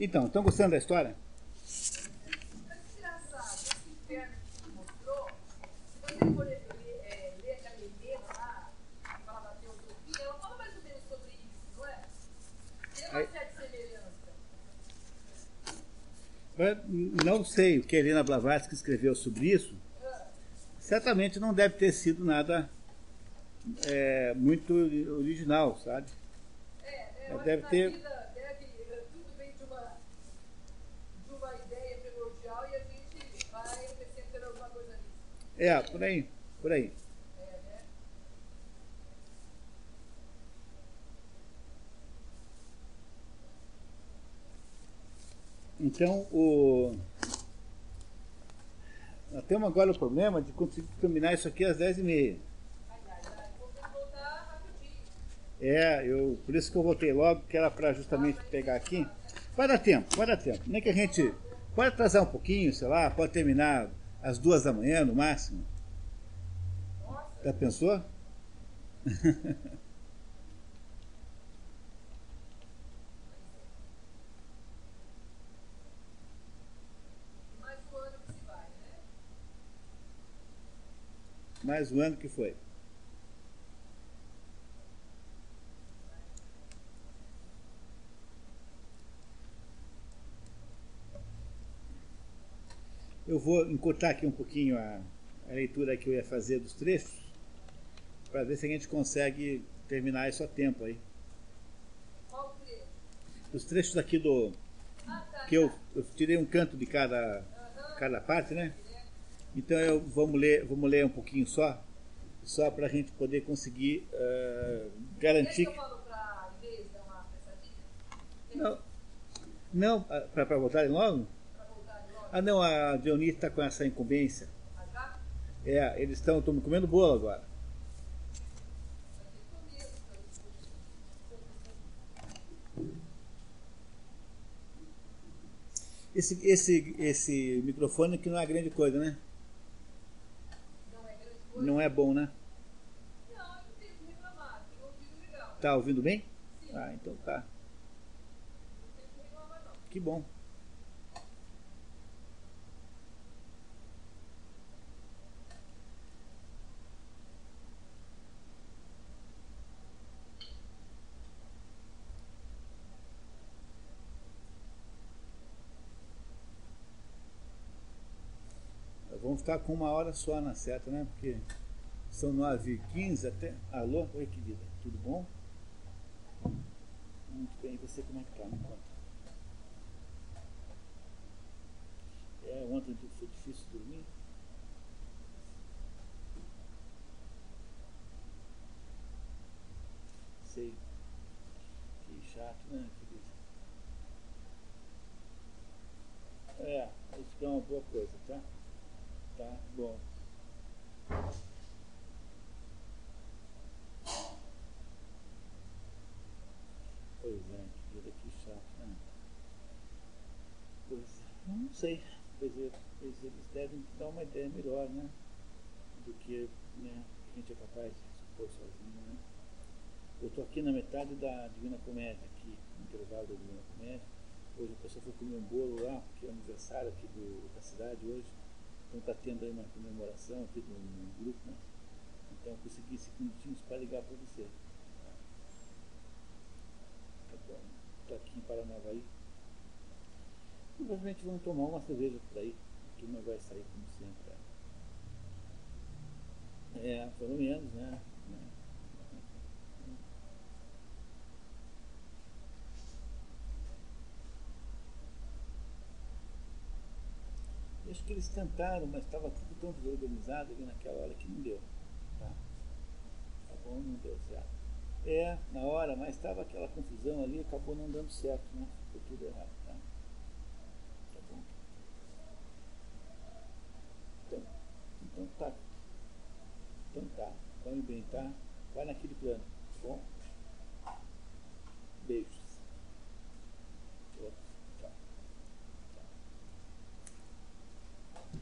Então, estão gostando da história? Mas engraçado, esse inferno que você mostrou, se você for ler, ler aquela Helena lá, que falava teosofia, ela fala mais ou menos sobre isso, não é? Sei o que a Helena Blavatsky escreveu sobre isso. Certamente não deve ter sido nada é, muito original, sabe? É, é, deve ter- vida deve, eh, tudo vem de uma, de uma ideia primordial e a gente vai acrescentando alguma coisa nisso. É, por aí, por aí. Então, o... nós temos agora o problema de conseguir terminar isso aqui às 10h30. Ai, ai, ai, vou ter que voltar rapidinho. É, eu, por isso que eu voltei logo, que era para justamente pegar aqui. Vai dar tempo, vai dar tempo. Nem que a gente pode atrasar um pouquinho, sei lá, pode terminar às duas da manhã no máximo. Nossa, Já pensou? mais um ano que se vai, né? Mais um ano que foi. Eu vou encurtar aqui um pouquinho a, a leitura que eu ia fazer dos trechos, para ver se a gente consegue terminar isso a tempo aí. Qual o trecho? Os trechos aqui do. Ah, tá. que eu, tá. eu tirei um canto de cada, cada parte, né? Então eu vamos ler, vamos ler um pouquinho só, só para a gente poder conseguir Quer garantir que? Não, não para voltarem logo? Pra voltar de logo? Ah, não, a Dionísio está com essa incumbência. É, eles estão comendo bolo agora. Esse, esse, esse microfone que não é grande coisa, né? Não é grande coisa? Não é bom, né? Não, eu não tenho que reclamar. Ouvido legal. Tá ouvindo bem? Sim, Ah, então tá. não tenho que reclamar, não. Que bom. Vamos ficar com uma hora só na seta, né? Porque são 9h15 até. Alô? Oi, querida. Tudo bom? Muito bem. E você como é que tá? Me conta. É, ontem foi difícil dormir. Sei. Que chato, né, querida? É, isso que é uma boa coisa, tá? Tá bom. Pois é, querida, que chato, né? Pois não sei. Pois, é, pois eles devem dar uma ideia melhor, né? Do que né, a gente é capaz de supor sozinho, né? Eu estou aqui na metade da Divina Comédia, aqui, no intervalo da Divina Comédia. Hoje a pessoa foi comer um bolo lá, porque é aniversário aqui do, da cidade hoje. Então está tendo aí uma comemoração aqui do no grupo, né? Então eu consegui cinco minutinhos para ligar para você. Tá bom. Estou aqui em Paranavaí. Provavelmente vamos tomar uma cerveja por aí. A turma vai sair como sempre. É, pelo menos, né? né? Eu Acho que eles tentaram, mas estava tudo tão desorganizado ali naquela hora que não deu. Tá, tá bom, não deu certo. É, na hora, mas estava aquela confusão ali, acabou não dando certo, né? Ficou tudo errado, tá? Tá bom. Então, então tá. Então tá. Come bem, tá? Vai naquele plano, tá bom?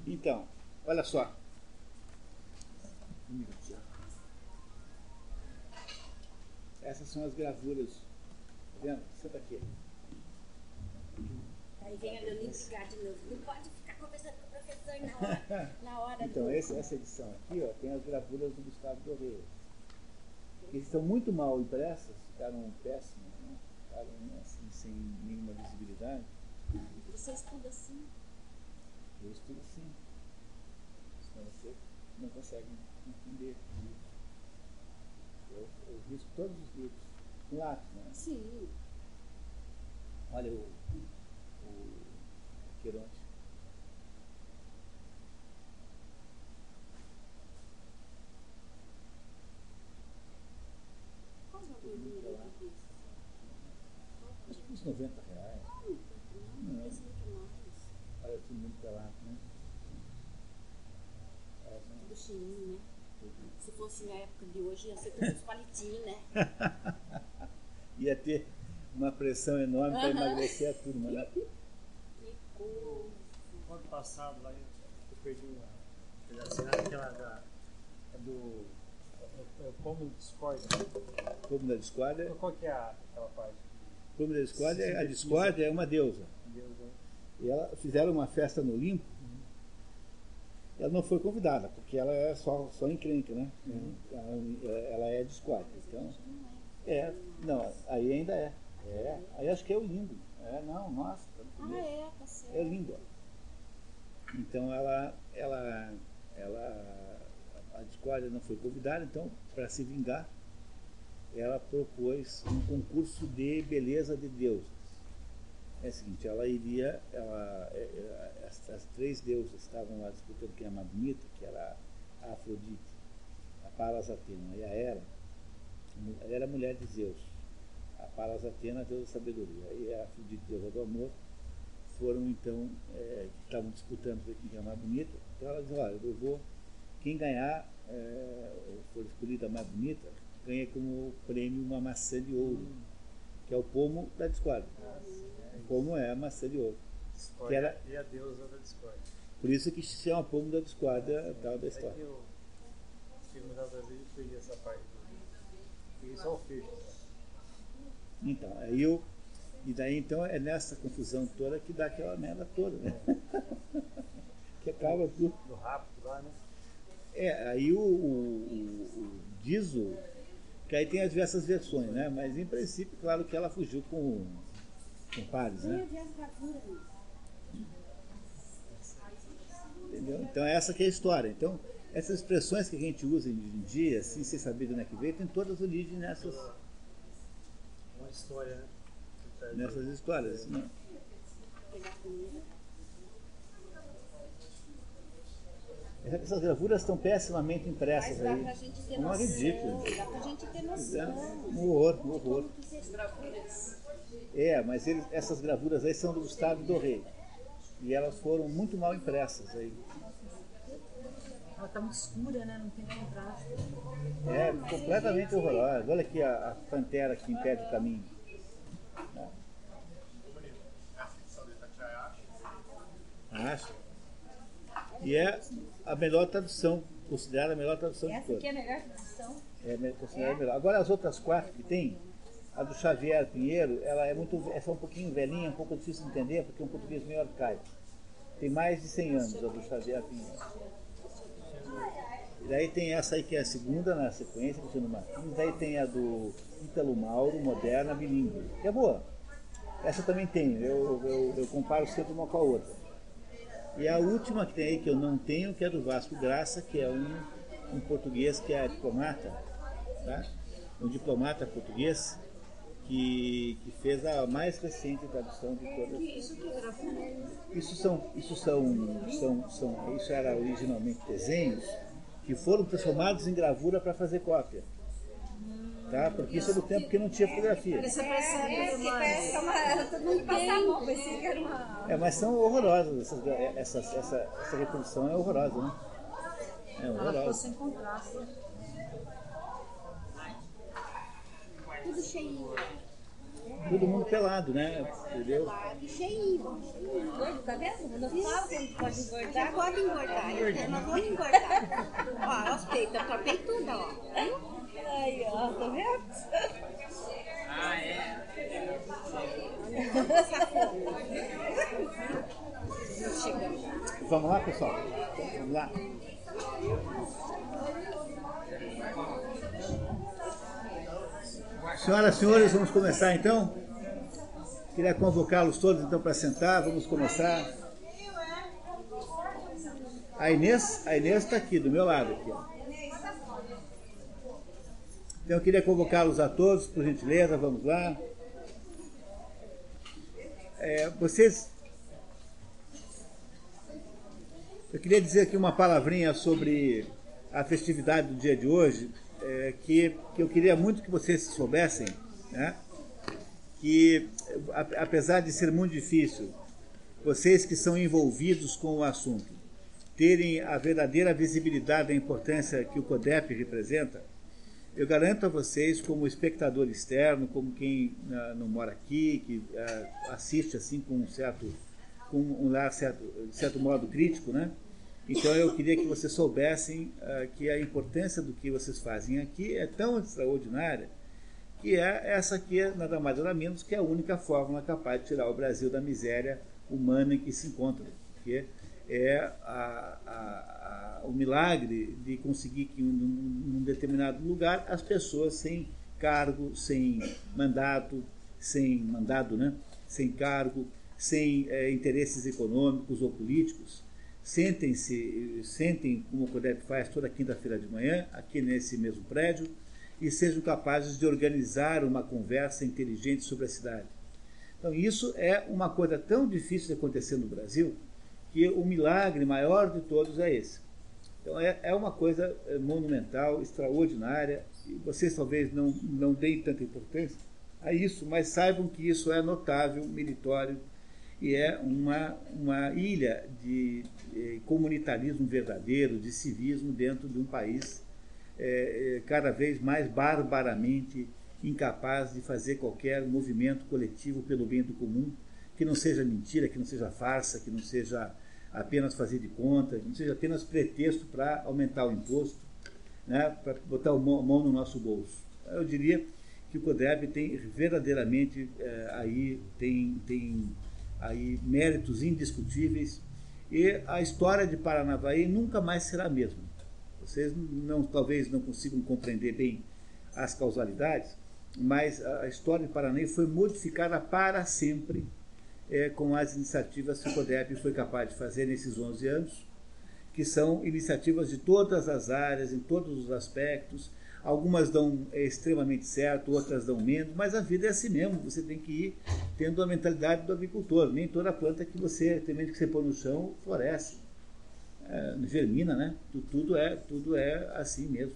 Então, olha só. Essas são as gravuras. Tá vendo? Senta aqui. vem a de novo. Não pode ficar conversando com o professor na hora. Na hora Então, do... esse- essa edição aqui ó, tem as gravuras do Gustavo Dorreira. Eles estão muito mal impressas, ficaram péssimas, né? ficaram assim, sem nenhuma visibilidade. Você estuda assim. Eu estudo assim. Senão você não consegue entender. Eu, eu risco todos os livros com lápis, né? Sim. Olha o, o valor do livro desse? Acho que uns 90 reais. Não, não precisa que mais. Olha todo mundo pelado, né? É, né? Se fosse na época de hoje, ia ser todos os palitinhos, né? Ia ter uma pressão enorme para emagrecer a turma, né? Que coisa. No ano passado, lá eu, perdi uma pedacinho, aquela da, a do. É, é o Pomo do Discord. Como da discórdia, Qual que é a, aquela parte? como da discórdia, a discórdia é uma deusa. Deus, né? E ela fizeram uma festa no Olimpo. Ela não foi convidada, porque ela é só, só encrenca, né? Ela, ela é discórdia. Então, é, não, aí ainda é. É, aí acho que é o lindo. É, não, nossa. Ah, é, tá certo. É lindo. Então ela, ela, ela, a discórdia não foi convidada, então para se vingar, ela propôs um concurso de beleza de deuses. É o seguinte, ela iria, ela, é, é, as, as três deusas estavam lá disputando quem é mais bonita, que era a Afrodite, a Palas Atena e a Hera. Ela era mulher de Zeus. A Palas Atena, deusa da sabedoria, e a Afrodite, deusa do amor, foram então, é, estavam disputando para quem é mais bonita. Então ela disse, olha, eu vou, quem ganhar, é, ou for escolhida a mais bonita, ganha como prêmio uma maçã de ouro, que é o pomo da discórdia. O pomo é a maçã de ouro. Que era- e a deusa da Discord. Por isso que se chama pomo da discórdia, tal da É que história. eu tive mudado da vida e perdi essa parte. Peguei só o fecho. Então, aí eu, e daí então é nessa confusão toda que dá aquela merda toda, né? que acaba tudo. No rápido lá, né? É, aí o, o, o, que aí tem as diversas versões, né? Mas em princípio, claro que ela fugiu com, com pares, Tem né? as gravuras? Entendeu? Então essa que é a história. Então, essas expressões que a gente usa hoje em dia, assim, sem saber de onde é que veio, tem todas origem nessas, Uma história, né? Nessas histórias. Né? Comida. Essas gravuras estão pessimamente Mas impressas dá aí. pra gente ter Uma noção. ridícula. Dá pra gente ter É, noção. Um horror, um horror. Como que você É, mas eles- essas gravuras aí são do Gustavo do Rei. E elas foram muito mal impressas aí. Ela tá muito escura, né? Não tem contraste. É, completamente horrorosa. Olha aqui a, a pantera que impede o caminho. Acho. E é a melhor tradução, considerada a melhor tradução de Essa todas. aqui é a melhor tradução. É considerada a melhor. Agora as outras quatro que tem, a do Xavier Pinheiro, ela é muito, é um pouquinho velhinha, um pouco difícil de entender, porque é um português meio arcaico. Tem mais de 100 anos a do Xavier Pinheiro. E daí tem essa aí que é a segunda na sequência, Luciano Martins. Daí tem a do Ítalo Mauro, moderna, bilíngue, que é boa. Essa também tem, eu, eu, eu comparo sempre uma com a outra. E a última que tem aí, que eu não tenho, que é do Vasco Graça, que é um, um português que é diplomata, tá? um diplomata português que, que fez a mais recente tradução de todas. Isso é são, isso são, são, são, isso era originalmente desenhos que foram transformados em gravura para fazer cópia. Tá? Porque isso é do tempo que não tinha fotografia. Essa É, que uma... parece que é uma. Era todo mundo a mão, pensei que era uma. É, mas são horrorosas essas, gra- essas, essa, essa reprodução é horrorosa, né? É Ela ficou horrorosa. sem contraste. Tudo cheinho. Todo mundo pelado, né? Entendeu? Cheinho. Gordo, tá vendo? Não fala quando pode engordar. pode engordar. Eu não vou engordar. ó, os peitos. Eu tropei tudo, ó. Aí, ó, tá vendo? Essa fome. Vamos lá, pessoal? Vamos lá. Senhoras e senhores, vamos começar então? Queria convocá-los todos então para sentar, vamos começar. A Inês, a Inês está aqui, do meu lado. Aqui, ó. Então eu queria convocá-los a todos, por gentileza, vamos lá. É, vocês. Eu queria dizer aqui uma palavrinha sobre a festividade do dia de hoje, é, que, que eu queria muito que vocês soubessem, né? que apesar de ser muito difícil, vocês que são envolvidos com o assunto, terem a verdadeira visibilidade da importância que o CODEP representa, eu garanto a vocês, como espectador externo, como quem uh, não mora aqui, que uh, assiste assim com um certo, com um certo, certo modo crítico, né? Então eu queria que vocês soubessem uh, que a importância do que vocês fazem aqui é tão extraordinária que é essa aqui, nada mais nada menos que a única fórmula capaz de tirar o Brasil da miséria humana em que se encontra. Que é a, a, a, o milagre de conseguir que em um determinado lugar as pessoas sem cargo, sem mandato, sem mandado, né? sem cargo, sem é, interesses econômicos ou políticos, sentem-se, sentem como o CODEP faz toda quinta-feira de manhã, aqui nesse mesmo prédio, e sejam capazes de organizar uma conversa inteligente sobre a cidade. Então, isso é uma coisa tão difícil de acontecer no Brasil que o milagre maior de todos é esse. Então, é, é uma coisa é, monumental, extraordinária, e vocês talvez não, não deem tanta importância a isso, mas saibam que isso é notável, meritório, e é uma, uma ilha de, de comunitarismo verdadeiro, de civismo dentro de um país é, é, cada vez mais barbaramente incapaz de fazer qualquer movimento coletivo pelo bem do comum, que não seja mentira, que não seja farsa, que não seja apenas fazer de conta, que não seja apenas pretexto para aumentar o imposto, né, para botar a mão no nosso bolso. Eu diria que o CODEB tem verdadeiramente é, aí tem, tem aí méritos indiscutíveis e a história de Paranavaí nunca mais será a mesma. Vocês não, talvez não consigam compreender bem as causalidades, mas a história de Paranaí foi modificada para sempre é, com as iniciativas que o CODEP foi capaz de fazer nesses 11 anos, que são iniciativas de todas as áreas, em todos os aspectos. Algumas dão é, extremamente certo, outras dão menos, mas a vida é assim mesmo. Você tem que ir tendo a mentalidade do agricultor. Nem toda planta que você tem que você põe no chão floresce é, germina, né? Tudo é, tudo é assim mesmo.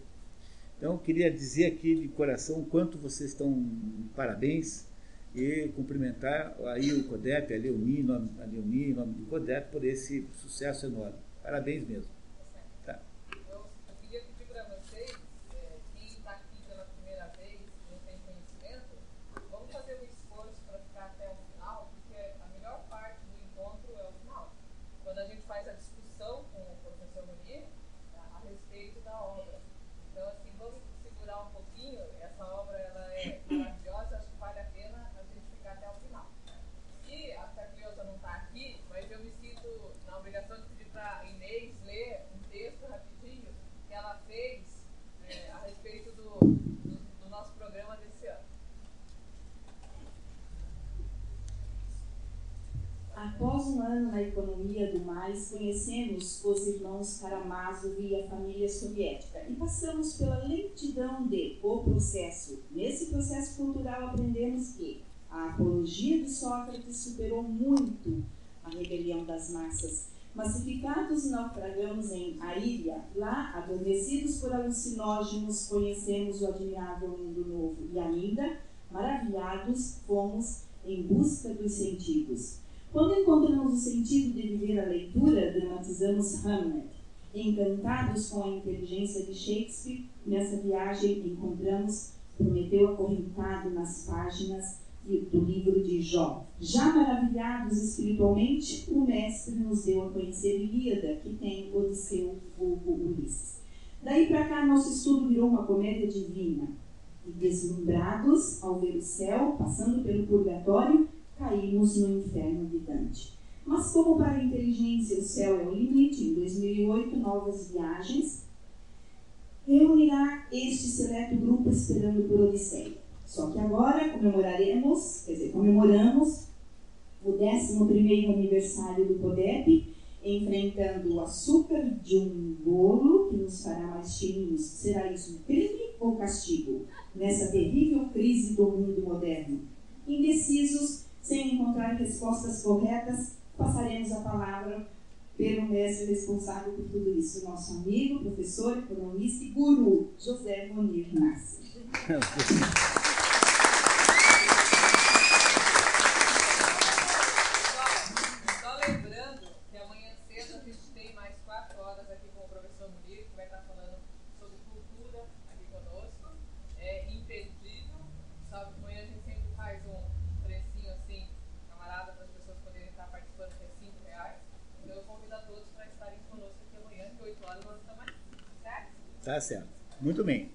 Então, queria dizer aqui de coração o quanto vocês estão parabéns e cumprimentar aí o CODEP, a Leoni, a Leoni, em nome do CODEP, por esse sucesso enorme. Parabéns mesmo. Ano na economia do mais, conhecemos os irmãos Karamazov e a família soviética e passamos pela lentidão de o processo. Nesse processo cultural aprendemos que a apologia de Sócrates superou muito a rebelião das massas. Massificados naufragamos em Aíria, lá, adormecidos por alucinógenos, conhecemos o admirável mundo novo e ainda, maravilhados, fomos em busca dos sentidos. Quando encontramos o sentido de viver a leitura, dramatizamos Hamlet. Encantados com a inteligência de Shakespeare, nessa viagem encontramos Prometeu acorrentado nas páginas do livro de Jó. Já maravilhados espiritualmente, o mestre nos deu a conhecer Ilíada, que tem Odisseu, vulgo Ulisses. Daí para cá, nosso estudo virou uma comédia divina. E deslumbrados ao ver o céu, passando pelo purgatório, caímos no inferno de Dante. Mas como para a inteligência o céu é o limite, em 2008, novas viagens reunirá este seleto grupo esperando por Odisseia. Só que agora comemoraremos, quer dizer, comemoramos o 11 aniversário do PODEP, enfrentando o açúcar de um bolo que nos fará mais cheirinhos. Será isso um crime ou castigo? Nessa terrível crise do mundo moderno. Indecisos, sem encontrar respostas corretas, passaremos a palavra pelo mestre responsável por tudo isso, nosso amigo, professor, economista e guru, José Bonir Nassi. Só lembrando que amanhã cedo a gente tem mais quatro horas aqui com o professor Munir, que vai estar falando sobre cultura aqui conosco. É imperdível. Sabe, amanhã a gente sempre faz um precinho assim, camarada, para as pessoas poderem estar participando, que é cinco reais. Então eu convido a todos para estarem conosco aqui amanhã, que 8 horas nós estamos aqui. Certo? Tá certo. Muito bem.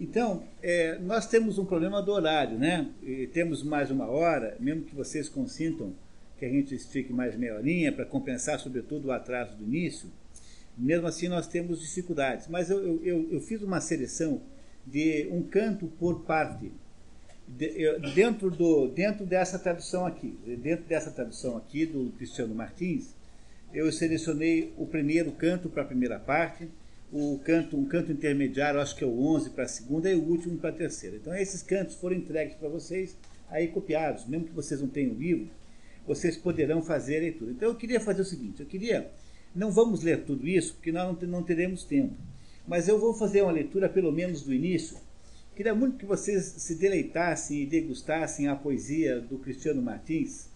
Então, é, nós temos um problema do horário, né? E temos mais uma hora, mesmo que vocês consintam que a gente fique mais meia horinha para compensar, sobretudo, o atraso do início. Mesmo assim, nós temos dificuldades. Mas eu, eu, eu fiz uma seleção de um canto por parte. De, dentro, do, dentro dessa tradução aqui, dentro dessa tradução aqui do Cristiano Martins, eu selecionei o primeiro canto para a primeira parte, o canto, um canto intermediário, acho que é o 11 para a segunda, e o último para a terceira. Então, esses cantos foram entregues para vocês, aí copiados, mesmo que vocês não tenham o livro, vocês poderão fazer a leitura. Então, eu queria fazer o seguinte: eu queria, não vamos ler tudo isso, porque nós não teremos tempo, mas eu vou fazer uma leitura, pelo menos do início. Queria muito que vocês se deleitassem e degustassem a poesia do Cristiano Martins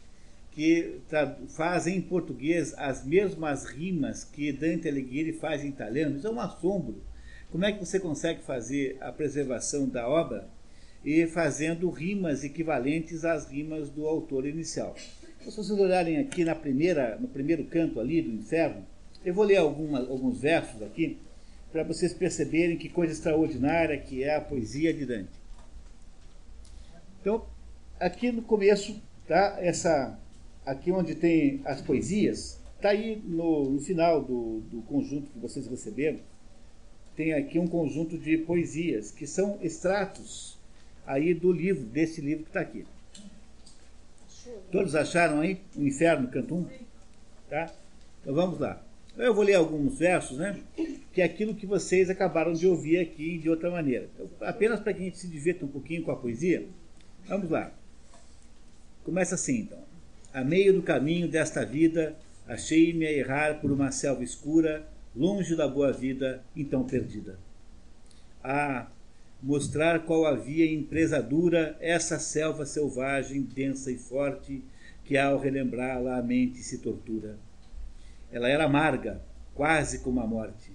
que faz em português as mesmas rimas que Dante Alighieri faz em italiano. Isso é um assombro. Como é que você consegue fazer a preservação da obra e fazendo rimas equivalentes às rimas do autor inicial? Então, se vocês olharem aqui na primeira, no primeiro canto ali do inferno, eu vou ler alguma, alguns versos aqui para vocês perceberem que coisa extraordinária que é a poesia de Dante. Então, aqui no começo, tá, essa aqui onde tem as poesias, está aí no, no final do, do, conjunto que vocês receberam, tem aqui um conjunto de poesias, que são extratos aí do livro, desse livro que está aqui. Todos acharam aí o Inferno, Cantum? Tá? Então vamos lá. Eu vou ler alguns versos, né? Que é aquilo que vocês acabaram de ouvir aqui de outra maneira. Então, apenas para que a gente se divirta um pouquinho com a poesia. Vamos lá. Começa assim, então. A meio do caminho desta vida, achei-me a errar por uma selva escura, longe da boa vida, então perdida. Ah, mostrar qual havia em presa dura essa selva selvagem, densa e forte, que ao relembrá-la a mente se tortura. Ela era amarga, quase como a morte,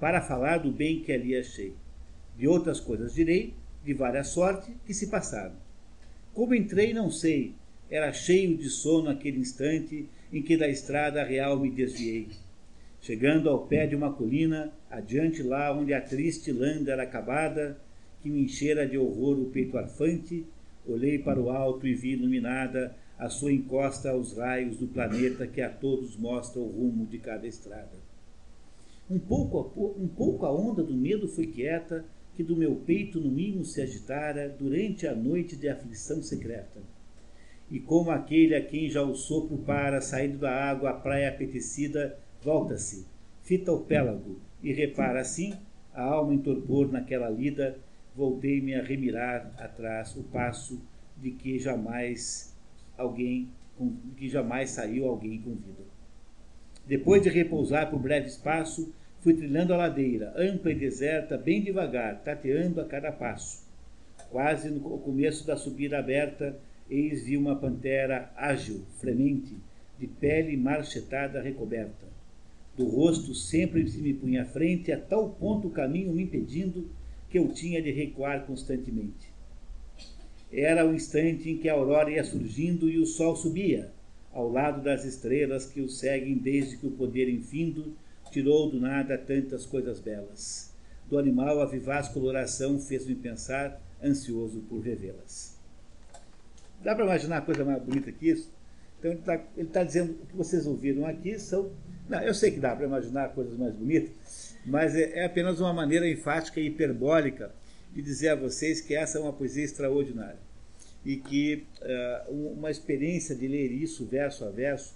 para falar do bem que ali achei. De outras coisas direi, de várias sorte que se passaram. Como entrei, não sei, era cheio de sono aquele instante em que da estrada real me desviei. Chegando ao pé de uma colina, adiante lá onde a triste landa era acabada, que me enchera de horror o peito arfante, olhei para o alto e vi iluminada a sua encosta aos raios do planeta que a todos mostra o rumo de cada estrada. Um pouco, a, um pouco a onda do medo foi quieta, que do meu peito no mínimo se agitara durante a noite de aflição secreta e como aquele a quem já o sopro para, saindo da água, a praia apetecida, volta-se, fita o pélago, e repara assim, a alma em torpor naquela lida, voltei-me a remirar atrás o passo de que jamais alguém, de que jamais saiu alguém com vida. Depois de repousar por breve espaço, fui trilhando a ladeira, ampla e deserta, bem devagar, tateando a cada passo. Quase no começo da subida aberta, eis vi uma pantera ágil, fremente, de pele marchetada recoberta. Do rosto sempre se me punha à frente, a tal ponto o caminho me impedindo que eu tinha de recuar constantemente. Era o instante em que a aurora ia surgindo e o sol subia, ao lado das estrelas que o seguem desde que o poder infindo tirou do nada tantas coisas belas. Do animal a vivaz coloração fez-me pensar, ansioso por revê-las. Dá para imaginar coisa mais bonita que isso? Então ele está tá dizendo o que vocês ouviram aqui são. Não, eu sei que dá para imaginar coisas mais bonitas, mas é, é apenas uma maneira enfática e hiperbólica de dizer a vocês que essa é uma poesia extraordinária e que uh, uma experiência de ler isso verso a verso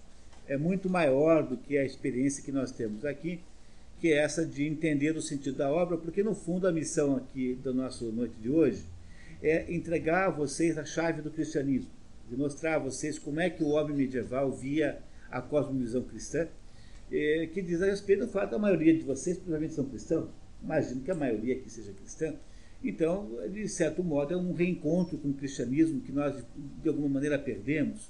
é muito maior do que a experiência que nós temos aqui, que é essa de entender o sentido da obra, porque no fundo a missão aqui da nossa noite de hoje é entregar a vocês a chave do cristianismo, de mostrar a vocês como é que o homem medieval via a cosmovisão cristã, eh, que diz a respeito do fato da maioria de vocês provavelmente são cristãos, imagino que a maioria aqui seja cristã, então, de certo modo, é um reencontro com o cristianismo que nós, de alguma maneira, perdemos,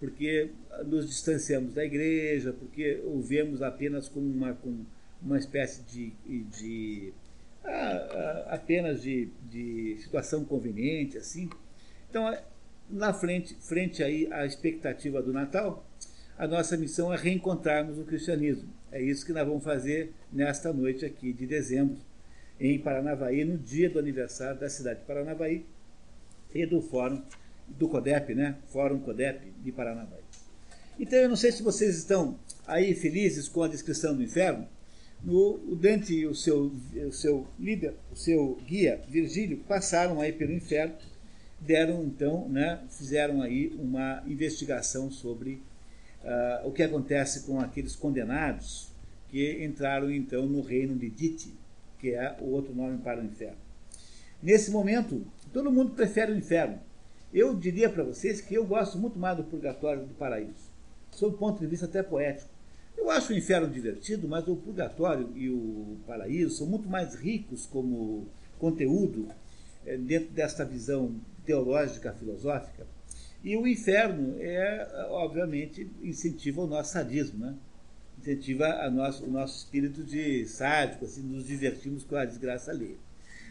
porque nos distanciamos da igreja, porque o vemos apenas como uma, como uma espécie de, de apenas de, de situação conveniente, assim. Então, na frente, frente aí à expectativa do Natal, a nossa missão é reencontrarmos o cristianismo. É isso que nós vamos fazer nesta noite aqui de dezembro, em Paranavaí, no dia do aniversário da cidade de Paranavaí e do Fórum do CODEP, né? Fórum CODEP de Paranavaí. Então eu não sei se vocês estão aí felizes com a descrição do inferno. O Dante e o seu, o seu líder, o seu guia Virgílio, passaram aí pelo inferno, deram então, né, fizeram aí uma investigação sobre uh, o que acontece com aqueles condenados que entraram então no reino de Dite, que é o outro nome para o inferno. Nesse momento, todo mundo prefere o inferno. Eu diria para vocês que eu gosto muito mais do purgatório do paraíso, sob o ponto de vista até poético. Eu acho o inferno divertido, mas o purgatório e o paraíso são muito mais ricos como conteúdo é, dentro desta visão teológica, filosófica. E o inferno é, obviamente, incentiva o nosso sadismo, né? incentiva nosso, o nosso espírito de sádico, assim, nos divertimos com a desgraça alheia.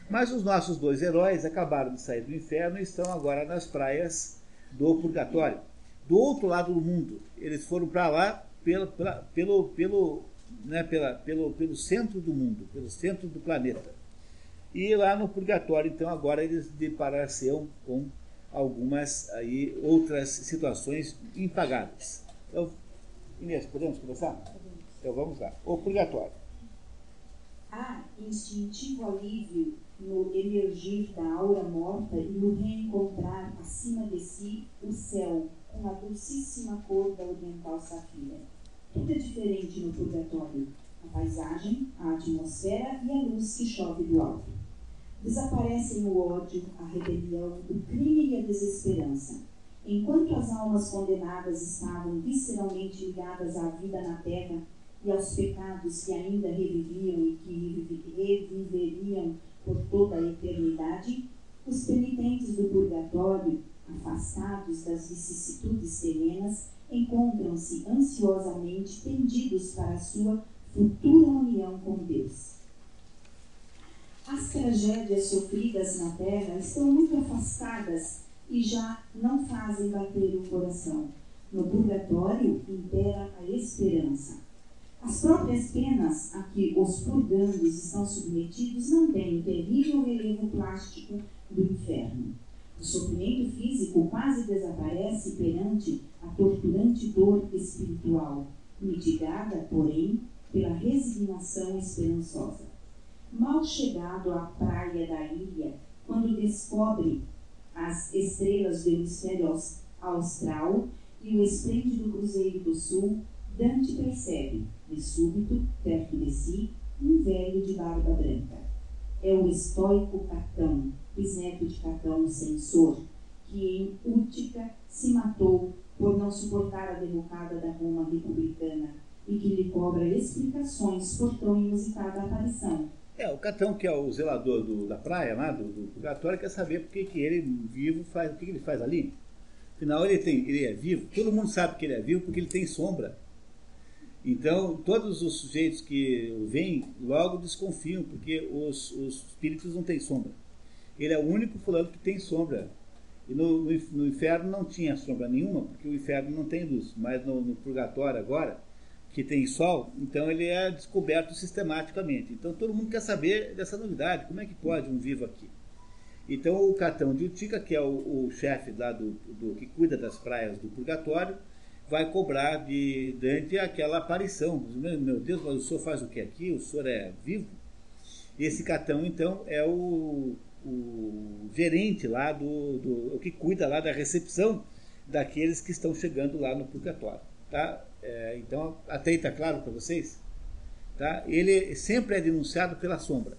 Mas os nossos dois heróis acabaram de sair do inferno e estão agora nas praias do purgatório, do outro lado do mundo. Eles foram para lá pela, pelo, pelo, né, pela, pelo, pelo centro do mundo, pelo centro do planeta. E lá no purgatório, então, agora eles deparar-se-ão com algumas aí, outras situações impagáveis. Então, Inês, podemos começar? Então vamos lá. O purgatório. Há instintivo alívio no emergir da aura morta e no reencontrar acima de si o céu com a dulcíssima cor da oriental safira. Tudo é diferente no purgatório: a paisagem, a atmosfera e a luz que chove do alto. Desaparecem o ódio, a rebelião, o crime e a desesperança. Enquanto as almas condenadas estavam visceralmente ligadas à vida na terra e aos pecados que ainda reviviam e que reviveriam por toda a eternidade, os penitentes do purgatório, afastados das vicissitudes terrenas, encontram-se ansiosamente pendidos para a sua futura união com Deus. As tragédias sofridas na terra estão muito afastadas e já não fazem bater o coração. No purgatório impera a esperança. As próprias penas a que os purgandos estão submetidos não têm o terrível relevo plástico do inferno. O sofrimento físico quase desaparece perante a torturante dor espiritual, mitigada, porém, pela resignação esperançosa. Mal chegado à praia da ilha, quando descobre as estrelas do hemisfério austral e o esplêndido cruzeiro do sul, Dante percebe, de súbito, perto de si, um velho de barba branca. É o estoico Catão, bisneto de Catão censor, que em Útica se matou por não suportar a derrocada da Roma republicana e que lhe cobra explicações por tão inusitada aparição. É, o Catão, que é o zelador do, da praia lá, do, do purgatório, quer saber por que, ele vivo faz, o que, que ele faz ali. Afinal, ele, tem, ele é vivo, todo mundo sabe que ele é vivo porque ele tem sombra. Então, todos os sujeitos que o veem logo desconfiam, porque os, os espíritos não têm sombra. Ele é o único fulano que tem sombra. E no, no, no, inferno não tinha sombra nenhuma, porque o inferno não tem luz. Mas no, no purgatório agora, que tem sol, então ele é descoberto sistematicamente. Então todo mundo quer saber dessa novidade, como é que pode um vivo aqui? Então o Catão de Utica, que é o, o chefe lá do, do, que cuida das praias do purgatório, vai cobrar de Dante aquela aparição. Meu Deus, mas o senhor faz o que aqui? O senhor é vivo? Esse Catão, então, é o, o gerente lá do, do. o que cuida lá da recepção daqueles que estão chegando lá no purgatório. Tá? É, então, até aí está claro para vocês? Tá? Ele sempre é denunciado pela sombra.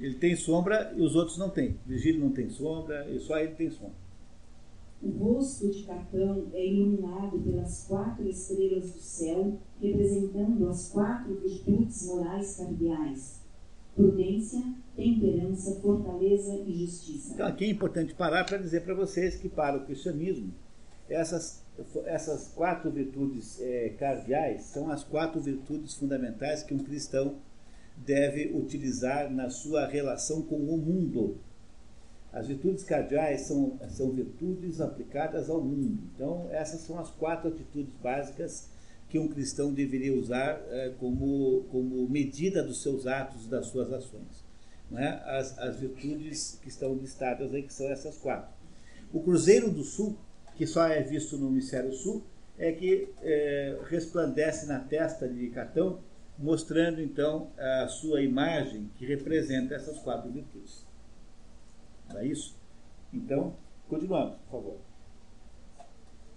Ele tem sombra e os outros não têm. Virgílio não tem sombra e só ele tem sombra. O rosto de Catão é iluminado pelas quatro estrelas do céu, representando as quatro virtudes morais cardeais: prudência, temperança, fortaleza e justiça. Então, aqui é importante parar para dizer para vocês que, para o cristianismo, essas, essas quatro virtudes é, cardeais são as quatro virtudes fundamentais que um cristão deve utilizar na sua relação com o mundo. As virtudes cardeais são, são virtudes aplicadas ao mundo. Então, essas são as quatro atitudes básicas que um cristão deveria usar é, como, como medida dos seus atos das suas ações. Né? As, as virtudes que estão listadas aí, que são essas quatro. O Cruzeiro do Sul, que só é visto no Hemisfério Sul, é que é, resplandece na testa de Catão, mostrando então a sua imagem que representa essas quatro virtudes. Não é isso? Então, continuamos, por favor.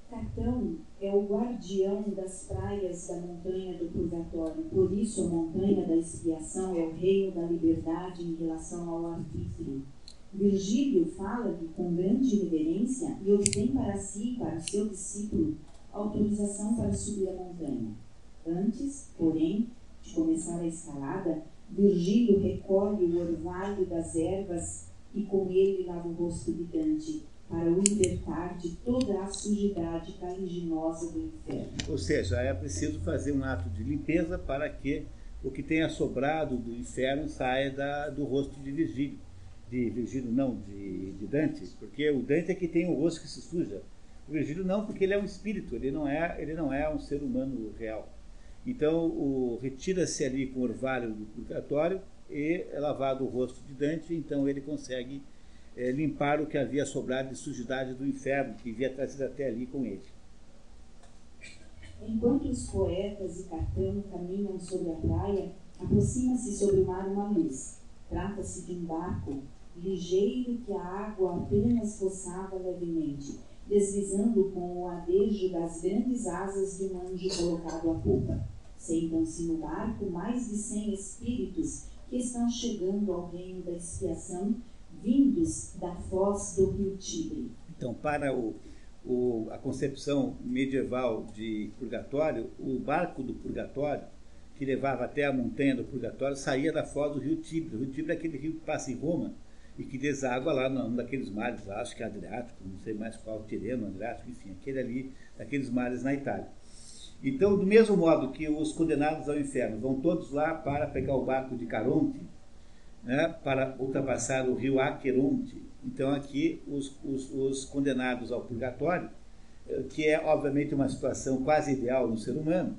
Catão é o guardião das praias da montanha do purgatório. Por isso, a montanha da expiação é o reino da liberdade em relação ao arbítrio. Virgílio fala-lhe com grande reverência e obtém para si para o seu discípulo autorização para subir a montanha. Antes, porém, de começar a escalada, Virgílio recolhe o orvalho das ervas e com ele lava o rosto de Dante, para o libertar de toda a sujidade caliginosa do inferno. Ou seja, é preciso fazer um ato de limpeza para que o que tenha sobrado do inferno saia da, do rosto de Virgílio. De Virgílio não, de, de Dante, porque o Dante é que tem o rosto que se suja. O Virgílio não, porque ele é um espírito, ele não é, ele não é um ser humano real. Então, retira-se ali com orvalho do purgatório e é lavado o rosto de Dante, então ele consegue é, limpar o que havia sobrado de sujidade do inferno, que havia trazido até ali com ele. Enquanto os poetas e Catão caminham sobre a praia, aproxima-se sobre o mar uma luz. Trata-se de um barco ligeiro que a água apenas roçava levemente, deslizando com o adejo das grandes asas de um anjo colocado à popa. Sentam-se no barco mais de cem espíritos que estão chegando ao reino da expiação, vindos da foz do rio Tibre. Então, para o, o, a concepção medieval de purgatório, o barco do purgatório, que levava até a montanha do purgatório, saía da foz do rio Tibre. O rio Tibre é aquele rio que passa em Roma e que deságua lá num daqueles mares, lá, acho que é Adriático, não sei mais qual, Tireno, Adriático, enfim, aquele ali, daqueles mares na Itália. Então, do mesmo modo que os condenados ao inferno vão todos lá para pegar o barco de Caronte, né, para ultrapassar o rio Aqueronte. Então, aqui, os, os, os condenados ao purgatório, eh, que é, obviamente, uma situação quase ideal no ser humano,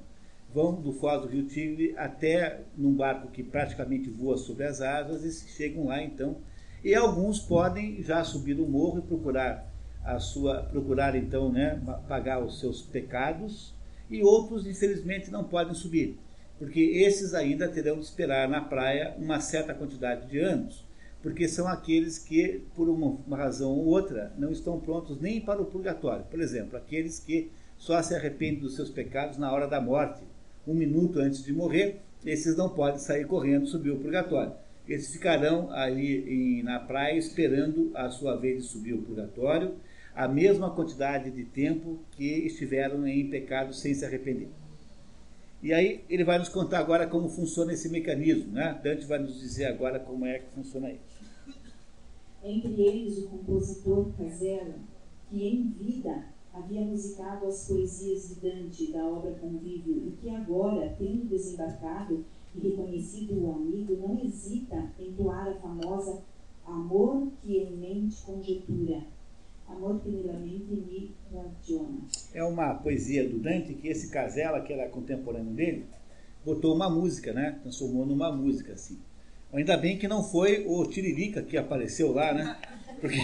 vão do foz do rio Tigre até num barco que praticamente voa sobre as asas e chegam lá, então. E alguns podem já subir o morro e procurar a sua procurar então né, pagar os seus pecados e outros, infelizmente, não podem subir, porque esses ainda terão de esperar na praia uma certa quantidade de anos, porque são aqueles que, por uma, razão ou outra, não estão prontos nem para o purgatório. Por exemplo, aqueles que só se arrependem dos seus pecados na hora da morte, um minuto antes de morrer, esses não podem sair correndo subir o purgatório. Eles ficarão ali em, na praia esperando a sua vez de subir o purgatório a mesma quantidade de tempo que estiveram em pecado sem se arrepender. E aí ele vai nos contar agora como funciona esse mecanismo, né? Dante vai nos dizer agora como é que funciona isso. Entre eles o compositor Casella, que em vida havia musicado as poesias de Dante da obra Convívio e que agora, tendo desembarcado e reconhecido o amigo, não hesita em doar a famosa Amor que em mente conjetura, Amor que me. É uma poesia do Dante que esse Casella, que era contemporâneo dele, botou uma música, né? Transformou numa música, assim. Ainda bem que não foi o Tiririca que apareceu lá, né? Porque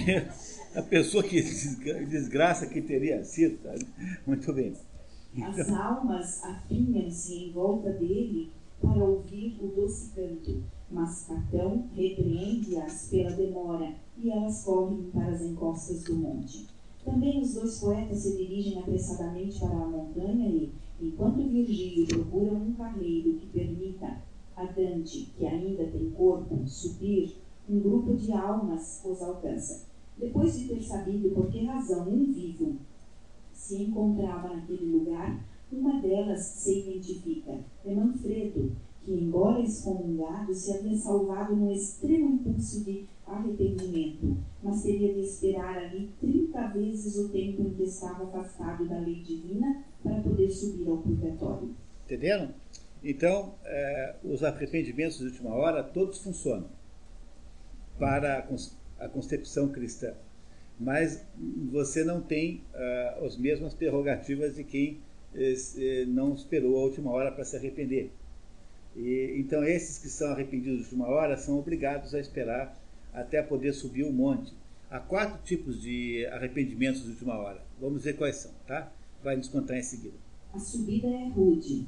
a pessoa que desgraça que teria sido. Tá? Muito bem. As almas afinham-se em volta dele para ouvir o doce canto, mas Catão repreende-as pela demora e elas correm para as encostas do monte. Também os dois poetas se dirigem apressadamente para a montanha e, enquanto Virgílio procura um carreiro que permita a Dante, que ainda tem corpo, subir, um grupo de almas os alcança. Depois de ter sabido por que razão um vivo se encontrava naquele lugar, uma delas se identifica. É Manfredo, que, embora excomungado, se havia salvado num extremo impulso de arrependimento, mas teria de esperar ali 30 vezes o tempo em que estava afastado da lei divina para poder subir ao purgatório. Entenderam? Então, é, os arrependimentos de última hora todos funcionam para a concepção cristã mas você não tem uh, as mesmas prerrogativas de quem eh, não esperou a última hora para se arrepender. E, então, esses que são arrependidos de última hora são obrigados a esperar até poder subir o monte. Há quatro tipos de arrependimentos de última hora. Vamos ver quais são, tá? Vai nos contar em seguida. A subida é rude,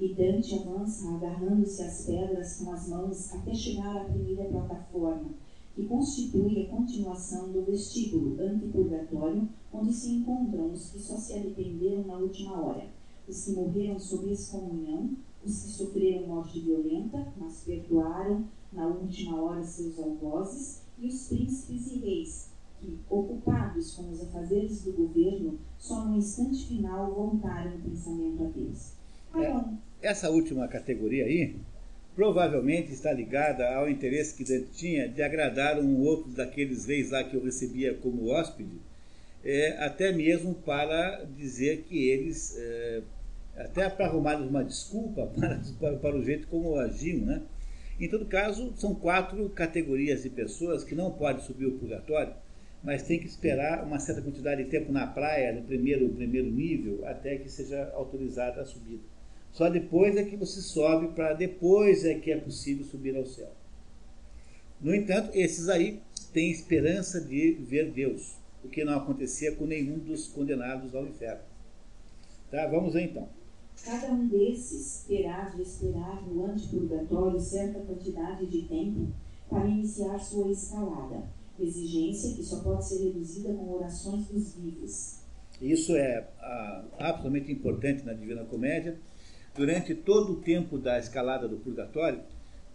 e Dante avança agarrando-se às pedras com as mãos até chegar à primeira plataforma que constitui a continuação do vestíbulo antipurgatório, onde se encontram os que só se arrependeram na última hora, os que morreram sob excomunhão, os que sofreram morte violenta, mas perdoaram na última hora seus algozes, e os príncipes e reis, que, ocupados com os afazeres do governo, só no instante final voltaram o pensamento a Deus. É, essa última categoria aí provavelmente está ligada ao interesse que Dante tinha de agradar um outro daqueles reis lá que eu recebia como hóspede, é, até mesmo para dizer que eles, é, até para arrumar uma desculpa para, para, para, o jeito como agiam, né? Em todo caso, são quatro categorias de pessoas que não podem subir o purgatório, mas tem que esperar uma certa quantidade de tempo na praia, no primeiro, primeiro nível, até que seja autorizada a subida. Só depois é que você sobe, para depois é que é possível subir ao céu. No entanto, esses aí têm esperança de ver Deus, o que não acontecia com nenhum dos condenados ao inferno. Tá? Vamos ver então. Cada um desses terá de esperar no antipurgatório certa quantidade de tempo para iniciar sua escalada, exigência que só pode ser reduzida com orações dos vivos. Isso é ah, absolutamente importante na Divina Comédia durante todo o tempo da escalada do purgatório,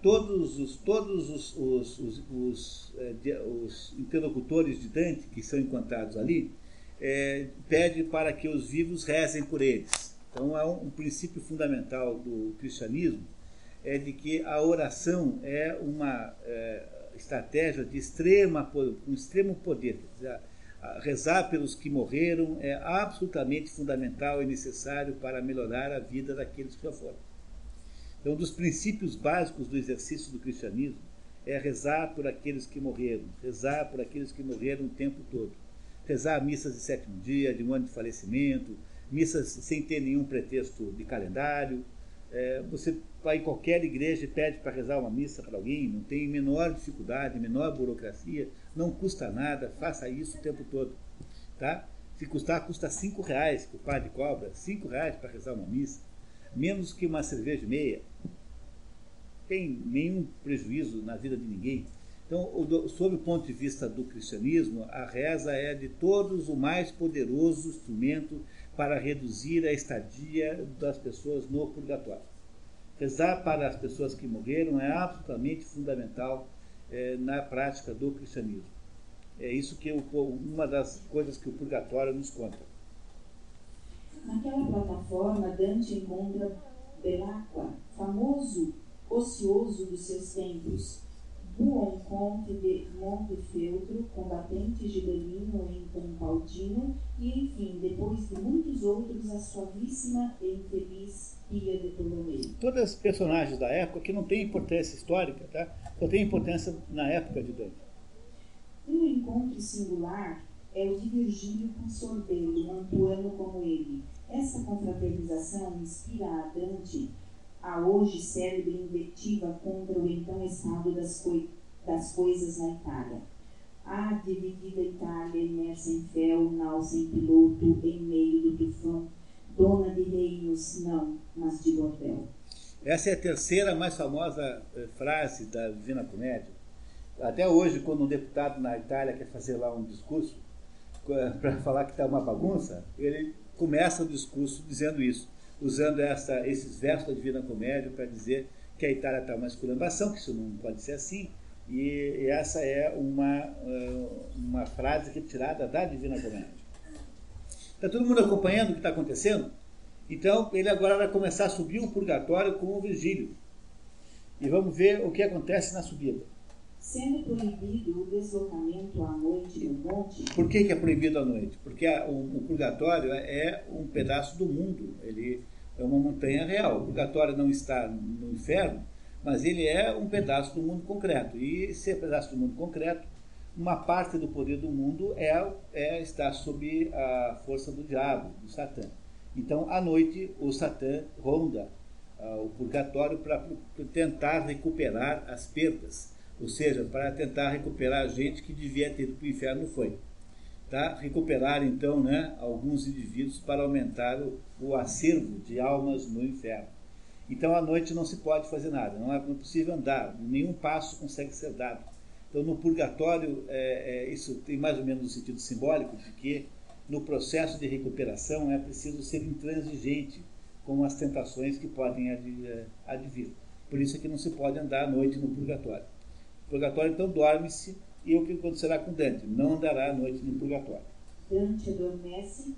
todos os, todos os, os, os, os, é, os interlocutores de Dante que são encontrados ali é, pede para que os vivos rezem por eles. Então, é um, um princípio fundamental do cristianismo é de que a oração é uma é, estratégia de extrema, com extremo poder. Dizer, rezar pelos que morreram é absolutamente fundamental e necessário para melhorar a vida daqueles que já foram. Então, um dos princípios básicos do exercício do cristianismo é rezar por aqueles que morreram, rezar por aqueles que morreram o tempo todo. Rezar missas de sétimo dia, de um ano de falecimento, missas sem ter nenhum pretexto de calendário. É, você vai em qualquer igreja e pede para rezar uma missa para alguém, não tem menor dificuldade, menor burocracia, não custa nada, faça isso o tempo todo. Tá? Se custar, custa cinco reais que o padre cobra, cinco reais para rezar uma missa, menos que uma cerveja meia. Tem nenhum prejuízo na vida de ninguém. Então, sob o ponto de vista do cristianismo, a reza é de todos o mais poderoso instrumento para reduzir a estadia das pessoas no purgatório. Rezar para as pessoas que morreram é absolutamente fundamental é, na prática do cristianismo. É isso que eu, uma das coisas que o purgatório nos conta. Naquela plataforma, Dante encontra Belacqua, famoso ocioso dos seus tempos, Buon Conte de Montefeltro, combatente gibelino em Campaldino, e, enfim, depois de muitos outros, a suavíssima e infeliz Pia de Ptolomeu. Todas as personagens da época que não têm importância histórica, tá? Só tem importância na época de Dante. Um encontro singular é o de Virgílio com Sorbello, um antuano como ele. Essa confraternização inspira a Dante a hoje célebre invectiva contra o então estado das, coi das coisas na Itália. A dividida Itália imersa em fel, nau sem piloto, em meio do tufão, dona de reinos não, mas de bordel. Essa é a terceira mais famosa eh, frase da Divina Comédia. Até hoje, quando um deputado na Itália quer fazer lá um discurso para falar que está uma bagunça, ele começa o discurso dizendo isso, usando essa, esses versos da Divina Comédia para dizer que a Itália está uma esculambação, que isso não pode ser assim, e essa é uma, eh, uma frase que é tirada da Divina Comédia. Está todo mundo acompanhando o que está acontecendo? Então, ele agora vai começar a subir o purgatório com o Virgílio. E vamos ver o que acontece na subida. Sendo proibido o deslocamento à noite no monte. Por que, que é proibido à noite? Porque a, o, o, purgatório é um pedaço do mundo. Ele é uma montanha real. O purgatório não está no inferno, mas ele é um pedaço do mundo concreto. E se é pedaço do mundo concreto, uma parte do poder do mundo é, é estar sob a força do diabo, do Satã. Então, à noite, o Satã ronda uh, o purgatório para tentar recuperar as perdas, ou seja, para tentar recuperar gente que devia ter ido para o inferno foi. Tá? Recuperar, então, né, alguns indivíduos para aumentar o, o acervo de almas no inferno. Então, à noite não se pode fazer nada, não é possível andar, nenhum passo consegue ser dado. Então, no purgatório, é, é, isso tem mais ou menos o sentido simbólico de que no processo de recuperação é preciso ser intransigente com as tentações que podem eh, advir. Por isso é que não se pode andar à noite no purgatório. No purgatório, então, dorme-se, e o que acontecerá com Dante? Não andará à noite no purgatório. Dante adormece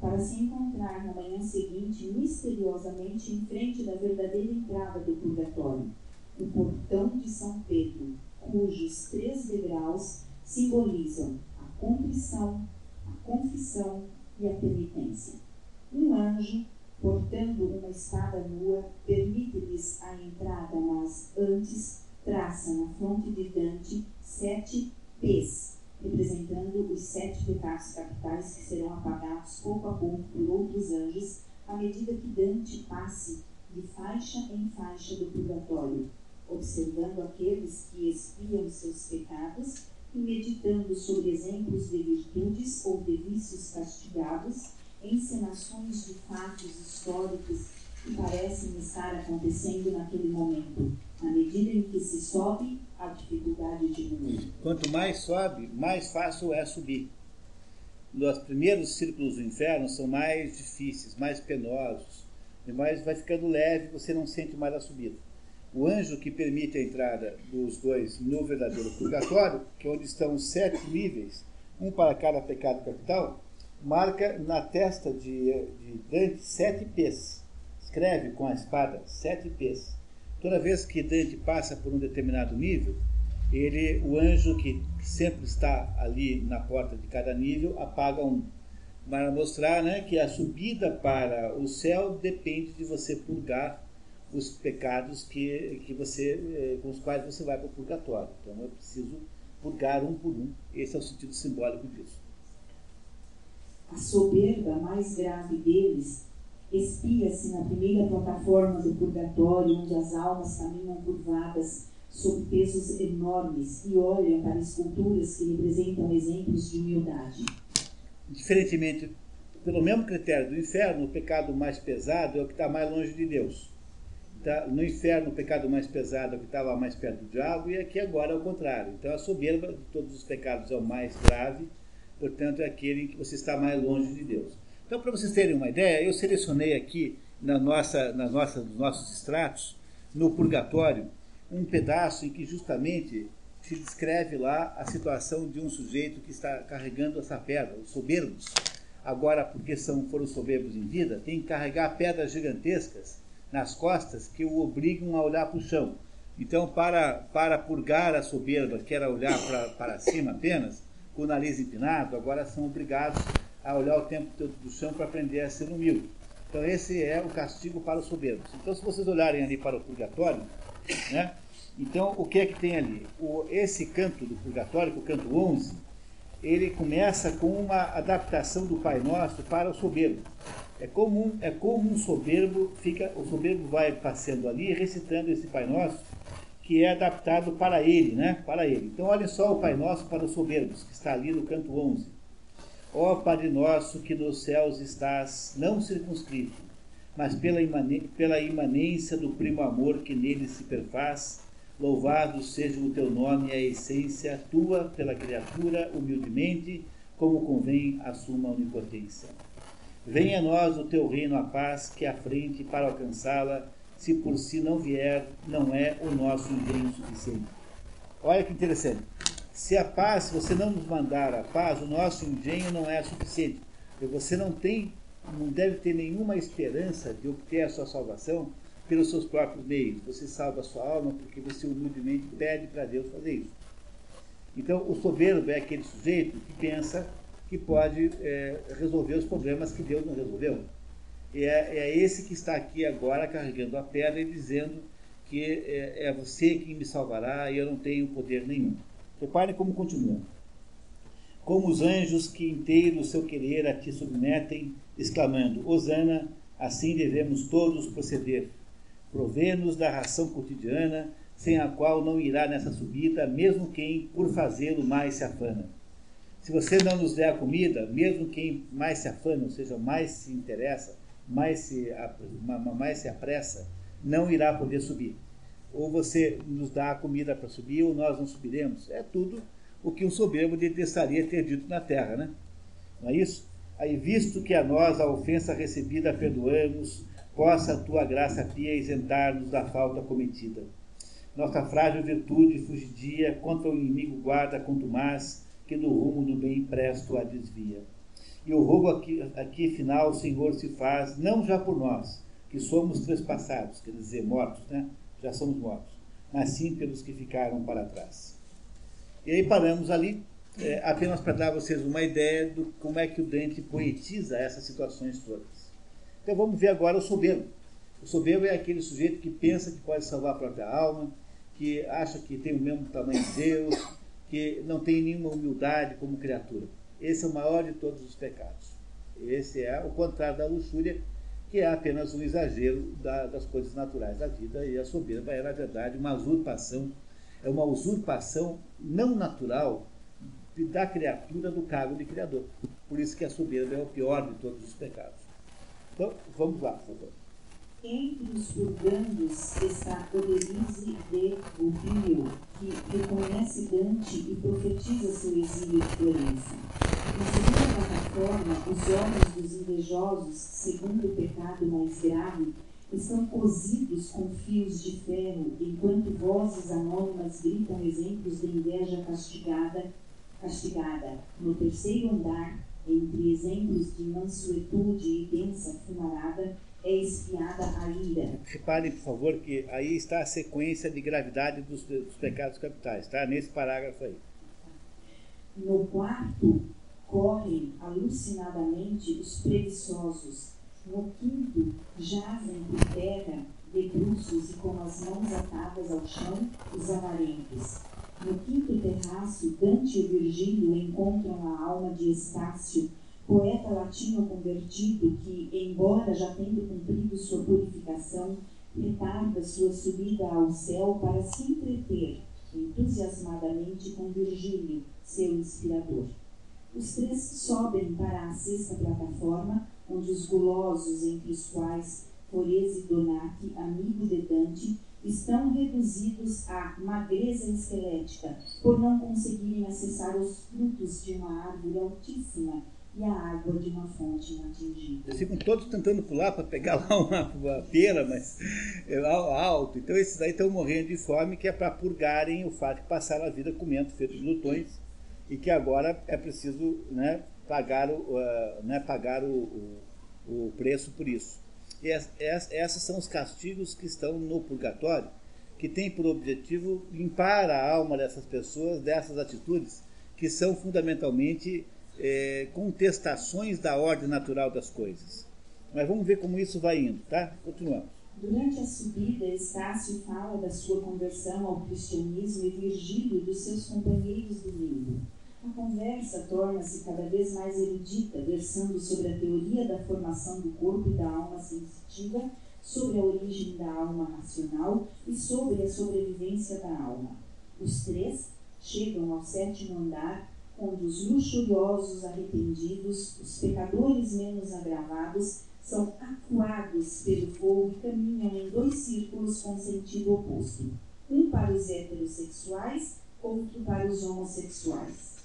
para se encontrar na manhã seguinte misteriosamente em frente da verdadeira entrada do purgatório, o portão de São Pedro, cujos três degraus simbolizam a contrição, confissão e a penitência. Um anjo, portando uma espada nua, permite-lhes a entrada, mas antes traça na fronte de Dante sete P's, representando os sete pecados capitais que serão apagados pouco a pouco por outros anjos à medida que Dante passe de faixa em faixa do purgatório, observando aqueles que expiam seus pecados e meditando sobre exemplos de virtudes ou de vícios castigados, encenações de fatos históricos que parecem estar acontecendo naquele momento. À medida em que se sobe, a dificuldade diminui. Quanto mais sobe, mais fácil é subir. Os primeiros círculos do inferno são mais difíceis, mais penosos, mas vai ficando leve, você não sente mais a subida o anjo que permite a entrada dos dois no verdadeiro purgatório, que é onde estão os sete níveis, um para cada pecado capital, marca na testa de, de Dante sete pés. Escreve com a espada sete pés. Toda vez que Dante passa por um determinado nível, ele, o anjo que sempre está ali na porta de cada nível, apaga um. Para mostrar né, que a subida para o céu depende de você purgar os pecados que, que você, eh, com os quais você vai para o purgatório. Então é preciso purgar um por um. Esse é o sentido simbólico disso. A soberba mais grave deles espia-se na primeira plataforma do purgatório, onde as almas caminham curvadas sob pesos enormes e olham para esculturas que representam exemplos de humildade. Diferentemente, pelo mesmo critério do inferno, o pecado mais pesado é o que está mais longe de Deus. Tá? No inferno, o pecado mais pesado é o que estava mais perto do diabo, e aqui agora é o contrário. Então, a soberba de todos os pecados é o mais grave, portanto, é aquele em que você está mais longe de Deus. Então, para vocês terem uma ideia, eu selecionei aqui na nossa, na nossa, nos nossos extratos, no Purgatório, um pedaço em que justamente se descreve lá a situação de um sujeito que está carregando essa pedra, os soberbos. Agora, porque são, foram soberbos em vida, tem que carregar pedras gigantescas nas costas que o obrigam a olhar para o chão. Então, para, para purgar a soberba, que era olhar para, para cima apenas, com o nariz empinado, agora são obrigados a olhar o tempo todo para o chão para aprender a ser humilde. Então, esse é o castigo para os soberbos. Então, se vocês olharem ali para o purgatório, né? Então, o que é que tem ali? O, esse canto do purgatório, é o canto 11, ele começa com uma adaptação do Pai Nosso para o soberbo. É comum, é como um soberbo fica, o soberbo vai passeando ali recitando esse Pai Nosso, que é adaptado para ele, né? Para ele. Então olhem só o Pai Nosso para os soberbos, que está ali no canto 11. Ó Padre nosso que nos céus estás, não circunscrito, mas pela, imane pela imanência do primo amor que nele se perfaz, louvado seja o teu nome e a essência tua pela criatura, humildemente, como convém a suma onipotência. Venha a nós o teu reino a paz, que à frente, para alcançá-la, se por si não vier, não é o nosso empenho suficiente. Olha que interessante. Se a paz, se você não nos mandar a paz, o nosso engenho não é suficiente. Você não tem, não deve ter nenhuma esperança de obter a sua salvação pelos seus próprios meios. Você salva a sua alma porque você humildemente pede para Deus fazer isso. Então, o soberbo é aquele sujeito que pensa que pode é, resolver os problemas que Deus não resolveu. E é, é, esse que está aqui agora carregando a pedra e dizendo que é, é você quem me salvará e eu não tenho poder nenhum. Reparem como continua. Como os anjos que inteiro o seu querer a ti submetem, exclamando: Hosana, assim devemos todos proceder. Provê-nos da ração cotidiana, sem a qual não irá nessa subida, mesmo quem, por fazê-lo, mais se afana se você não nos der a comida, mesmo quem mais se afana, ou seja, mais se interessa, mais se, mais se apressa, não irá poder subir. Ou você nos dá a comida para subir, ou nós não subiremos. É tudo o que um soberbo detestaria ter dito na terra, né? Não é isso? Aí, visto que a nós a ofensa recebida perdoamos, possa a tua graça pia isentar-nos da falta cometida. Nossa frágil virtude fugidia contra o inimigo guarda mais que do rumo do bem presto a desvia. E o rogo aqui, aqui final, o Senhor se faz, não já por nós, que somos trespassados, quer dizer, mortos, né? Já somos mortos, mas sim pelos que ficaram para trás. E aí paramos ali, é, apenas para dar a vocês uma ideia do como é que o Dante poetiza essas situações todas. Então vamos ver agora o soberbo. O soberbo é aquele sujeito que pensa que pode salvar a própria alma, que acha que tem o mesmo tamanho de Deus, que não tem nenhuma humildade como criatura. Esse é o maior de todos os pecados. Esse é o contrário da luxúria, que é apenas um exagero da, das coisas naturais da vida, e a soberba é, na verdade, uma usurpação, é uma usurpação não natural da criatura do cargo de criador. Por isso que a soberba é o pior de todos os pecados. Então, vamos lá, por favor. Entre os purgandos está Odelise de Urbino, que reconhece Dante e profetiza seu exílio de Florença. Na segunda plataforma, os olhos dos invejosos, segundo o pecado mais grave, estão cozidos com fios de ferro, enquanto vozes anônimas gritam exemplos de inveja castigada, castigada. No terceiro andar, entre exemplos de mansuetude e densa fumarada, é espiada a ira. Reparem, por favor, que aí está a sequência de gravidade dos, dos pecados capitais, tá? Nesse parágrafo aí. No quarto, correm alucinadamente os preguiçosos. No quinto, jazem por terra, de bruços e com as mãos atadas ao chão, os avarentos. No quinto terraço, Dante e Virgílio encontram a alma de Estácio, poeta latino convertido que, embora já tendo cumprido sua purificação, retarda sua subida ao céu para se entreter entusiasmadamente com Virgílio, seu inspirador. Os três sobem para a sexta plataforma, onde os gulosos, entre os quais Forese Donati, amigo de Dante, estão reduzidos à magreza esquelética por não conseguirem acessar os frutos de uma árvore altíssima e a água de uma fonte inatingível. Eles ficam todos tentando pular para pegar lá uma, uma pera, mas é alto. Então esses aí estão morrendo de fome, que é para purgarem o fato de passaram a vida comendo feito de glutões e que agora é preciso né, pagar, o, uh, né, pagar o, o, o, preço por isso. E es, es, esses são os castigos que estão no purgatório, que tem por objetivo limpar a alma dessas pessoas dessas atitudes que são fundamentalmente é, contestações da ordem natural das coisas. Mas vamos ver como isso vai indo, tá? Continuamos. Durante a subida, Estácio fala da sua conversão ao cristianismo e Virgílio dos seus companheiros do limbo. A conversa torna-se cada vez mais erudita, versando sobre a teoria da formação do corpo e da alma sensitiva, sobre a origem da alma racional e sobre a sobrevivência da alma. Os três chegam ao sétimo andar onde os luxuriosos arrependidos, os pecadores menos agravados, são acuados pelo fogo e caminham em dois círculos com sentido oposto, um para os heterossexuais, outro para os homossexuais.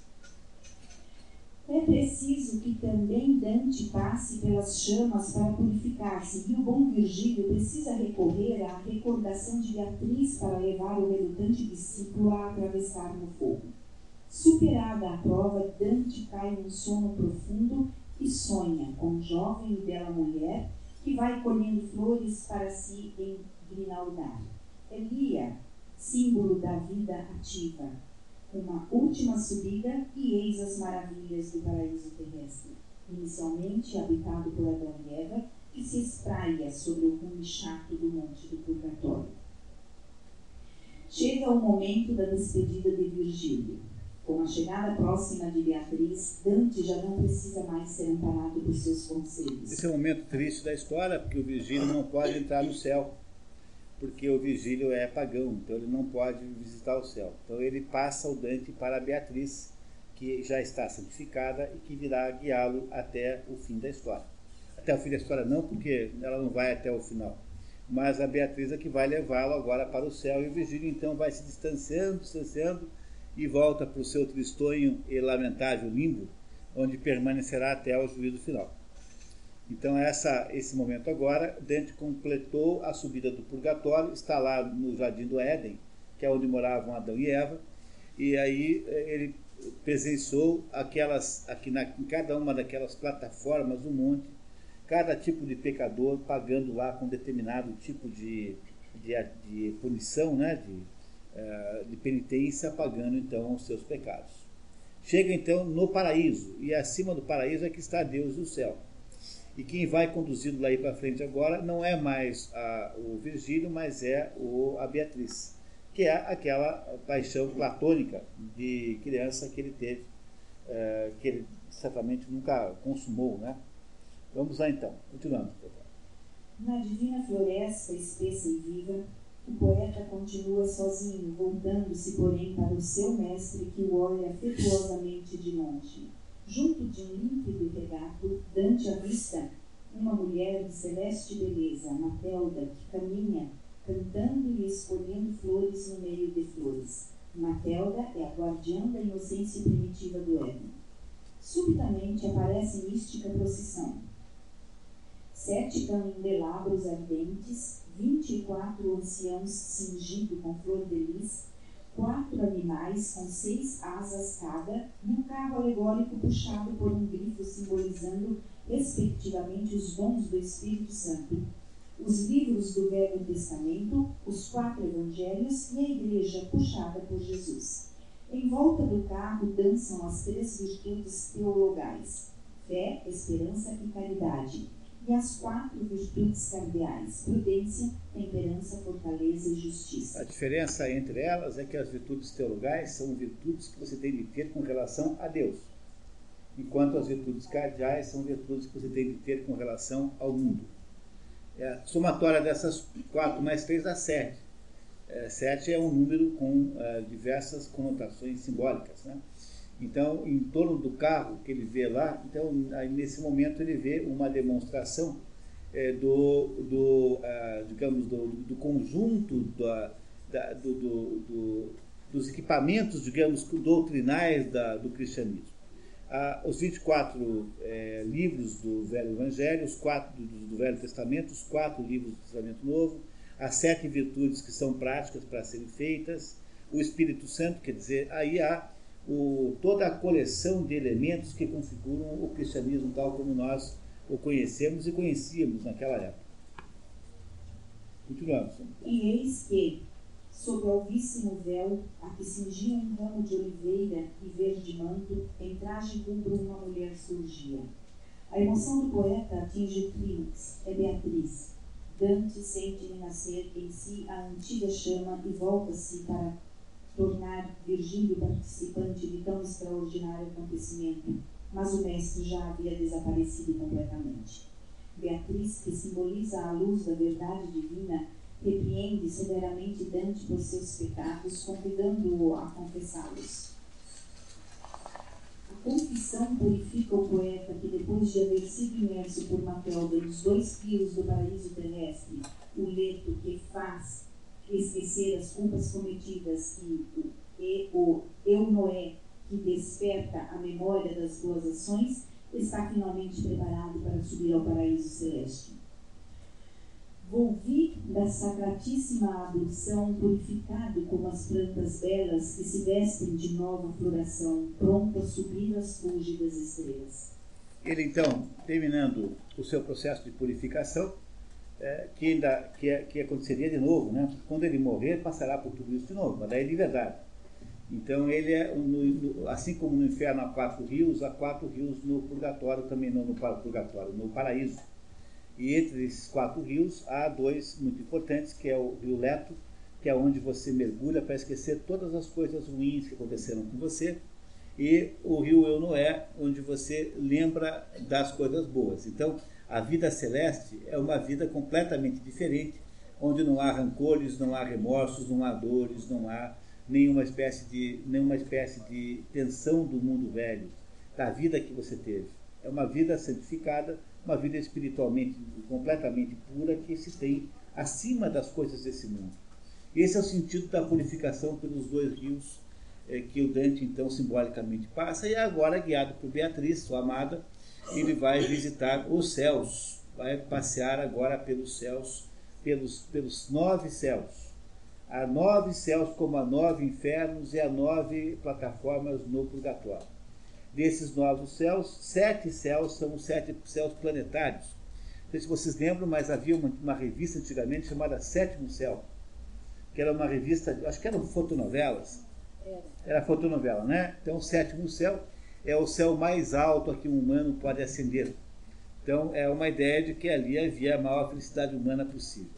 É preciso que também Dante passe pelas chamas para purificar-se, e o bom Virgílio precisa recorrer à recordação de Beatriz para levar o relutante discípulo a atravessar no fogo. Superada a prova, Dante cai num sono profundo e sonha com jovem e bela mulher que vai colhendo flores para se engrinaldar. Elia, símbolo da vida ativa, uma última subida e eis as maravilhas do paraíso terrestre, inicialmente habitado por Adão e Eva, que se espraia sobre o rumo chato do monte do purgatório. Chega o momento da despedida de Virgílio. Com a chegada próxima de Beatriz, Dante já não precisa mais ser amparado por seus conselhos. Esse é um momento triste da história, porque o Virgílio não pode entrar no céu porque o Virgílio é pagão, então ele não pode visitar o céu. Então ele passa o Dante para Beatriz, que já está santificada e que virá guiá-lo até o fim da história. Até o fim da história não, porque ela não vai até o final. Mas a Beatriz é que vai levá-lo agora para o céu e o Virgílio então vai se distanciando, distanciando e volta para o seu tristonho e lamentável limbo, onde permanecerá até o juízo final. Então, essa, esse momento agora, Dante completou a subida do purgatório, está lá no Jardim do Éden, que é onde moravam Adão e Eva, e aí eh, ele presenciou aquelas, aqui na, em cada uma daquelas plataformas do monte, cada tipo de pecador pagando lá com determinado tipo de, de, de punição, né, de, de penitência, pagando então os seus pecados. Chega então no paraíso, e acima do paraíso é que está Deus do céu. E quem vai conduzindo lá para frente agora não é mais a, o Virgílio, mas é o, a Beatriz, que é aquela paixão platônica de criança que ele teve, é, que ele certamente nunca consumou. Né? Vamos lá então, continuando. Na divina floresta espessa e viva, o poeta continua sozinho, voltando-se, porém, para o seu mestre que o olha afetuosamente de longe Junto de um límpido regato, Dante avista uma mulher de celeste beleza, Matelda, que caminha cantando e escolhendo flores no meio de flores. Matelda é a guardiã da inocência primitiva do Éden. Subitamente aparece mística procissão. Sete candelabros ardentes, vinte e quatro anciãos cingidos com flor de lis, quatro animais com seis asas cada e um carro alegórico puxado por um grifo simbolizando, respectivamente, os dons do Espírito Santo, os livros do Velho Testamento, os quatro evangelhos e a igreja puxada por Jesus. Em volta do carro dançam as três virtudes teologais: fé, esperança e caridade e as quatro virtudes cardeais: prudência, temperança, fortaleza e justiça. A diferença entre elas é que as virtudes teologais são virtudes que você tem de ter com relação a Deus, enquanto as virtudes cardeais são virtudes que você tem de ter com relação ao mundo. É, a somatória dessas quatro mais três dá sete. É, sete é um número com é, diversas conotações simbólicas, né? Então, em torno do carro que ele vê lá, então aí, nesse momento ele vê uma demonstração é, do, do ah, digamos, do, do conjunto da, da, do, do, dos equipamentos, digamos, doutrinais da, do cristianismo. Ah, os 24 é, livros do Velho Evangelho, os quatro do, do Velho Testamento, os quatro livros do Testamento Novo, as sete virtudes que são práticas para serem feitas, o Espírito Santo, quer dizer, aí há o, toda a coleção de elementos que configuram o cristianismo tal como nós o conhecemos e conhecíamos naquela época. Continuamos. E eis que, sob o alvíssimo véu, a que cingia um ramo de oliveira e verde manto, em traje rubro uma mulher surgia. A emoção do poeta atinge o clímax, é Beatriz. Dante sente renascer em si a antiga chama e volta-se para tornar Virgílio participante de tão extraordinário acontecimento, mas o mestre já havia desaparecido completamente. Beatriz, que simboliza a luz da verdade divina, repreende severamente Dante por seus pecados, convidando-o a confessá-los. confissão purifica o poeta que, depois de haver sido imerso por Matilda nos dois rios do paraíso terrestre, o leto que faz esquecer as culpas cometidas e, e o eu Noé que desperta a memória das boas ações, está finalmente preparado para subir ao paraíso celeste. Volvi da sacratíssima ablução purificado como as plantas belas que se vestem de nova floração, pronto a subir as fúlgidas estrelas. Ele então, terminando o seu processo de purificação, é, que ainda que, é, que aconteceria de novo, né? Quando ele morrer, passará por tudo isso de novo, mas daí de verdade. Então ele é, assim como no inferno há quatro rios, há quatro rios no purgatório também, não no purgatório, no paraíso. E entre esses quatro rios há dois muito importantes, que é o rio Leto, que é onde você mergulha para esquecer todas as coisas ruins que aconteceram com você, e o rio Eunoé, onde você lembra das coisas boas. Então, a vida celeste é uma vida completamente diferente, onde não há rancores, não há remorsos, não há dores, não há nenhuma espécie de, nenhuma espécie de tensão do mundo velho, da vida que você teve. É uma vida santificada, uma vida espiritualmente completamente pura que se tem acima das coisas desse mundo. Esse é o sentido da purificação pelos dois rios é, que o Dante então simbolicamente passa e agora guiado por Beatriz, sua amada, ele vai visitar os céus, vai passear agora pelos céus, pelos, pelos nove céus. Há nove céus como há nove infernos e há nove plataformas no purgatório desses novos céus, sete céus são os sete céus planetários. Não sei se vocês lembram, mas havia uma, uma revista antigamente chamada Sétimo Céu, que era uma revista, acho que eram fotonovelas. Era fotonovela, né? Então, sétimo céu é o céu mais alto a que um humano pode ascender. Então, é uma ideia de que ali havia a maior felicidade humana possível.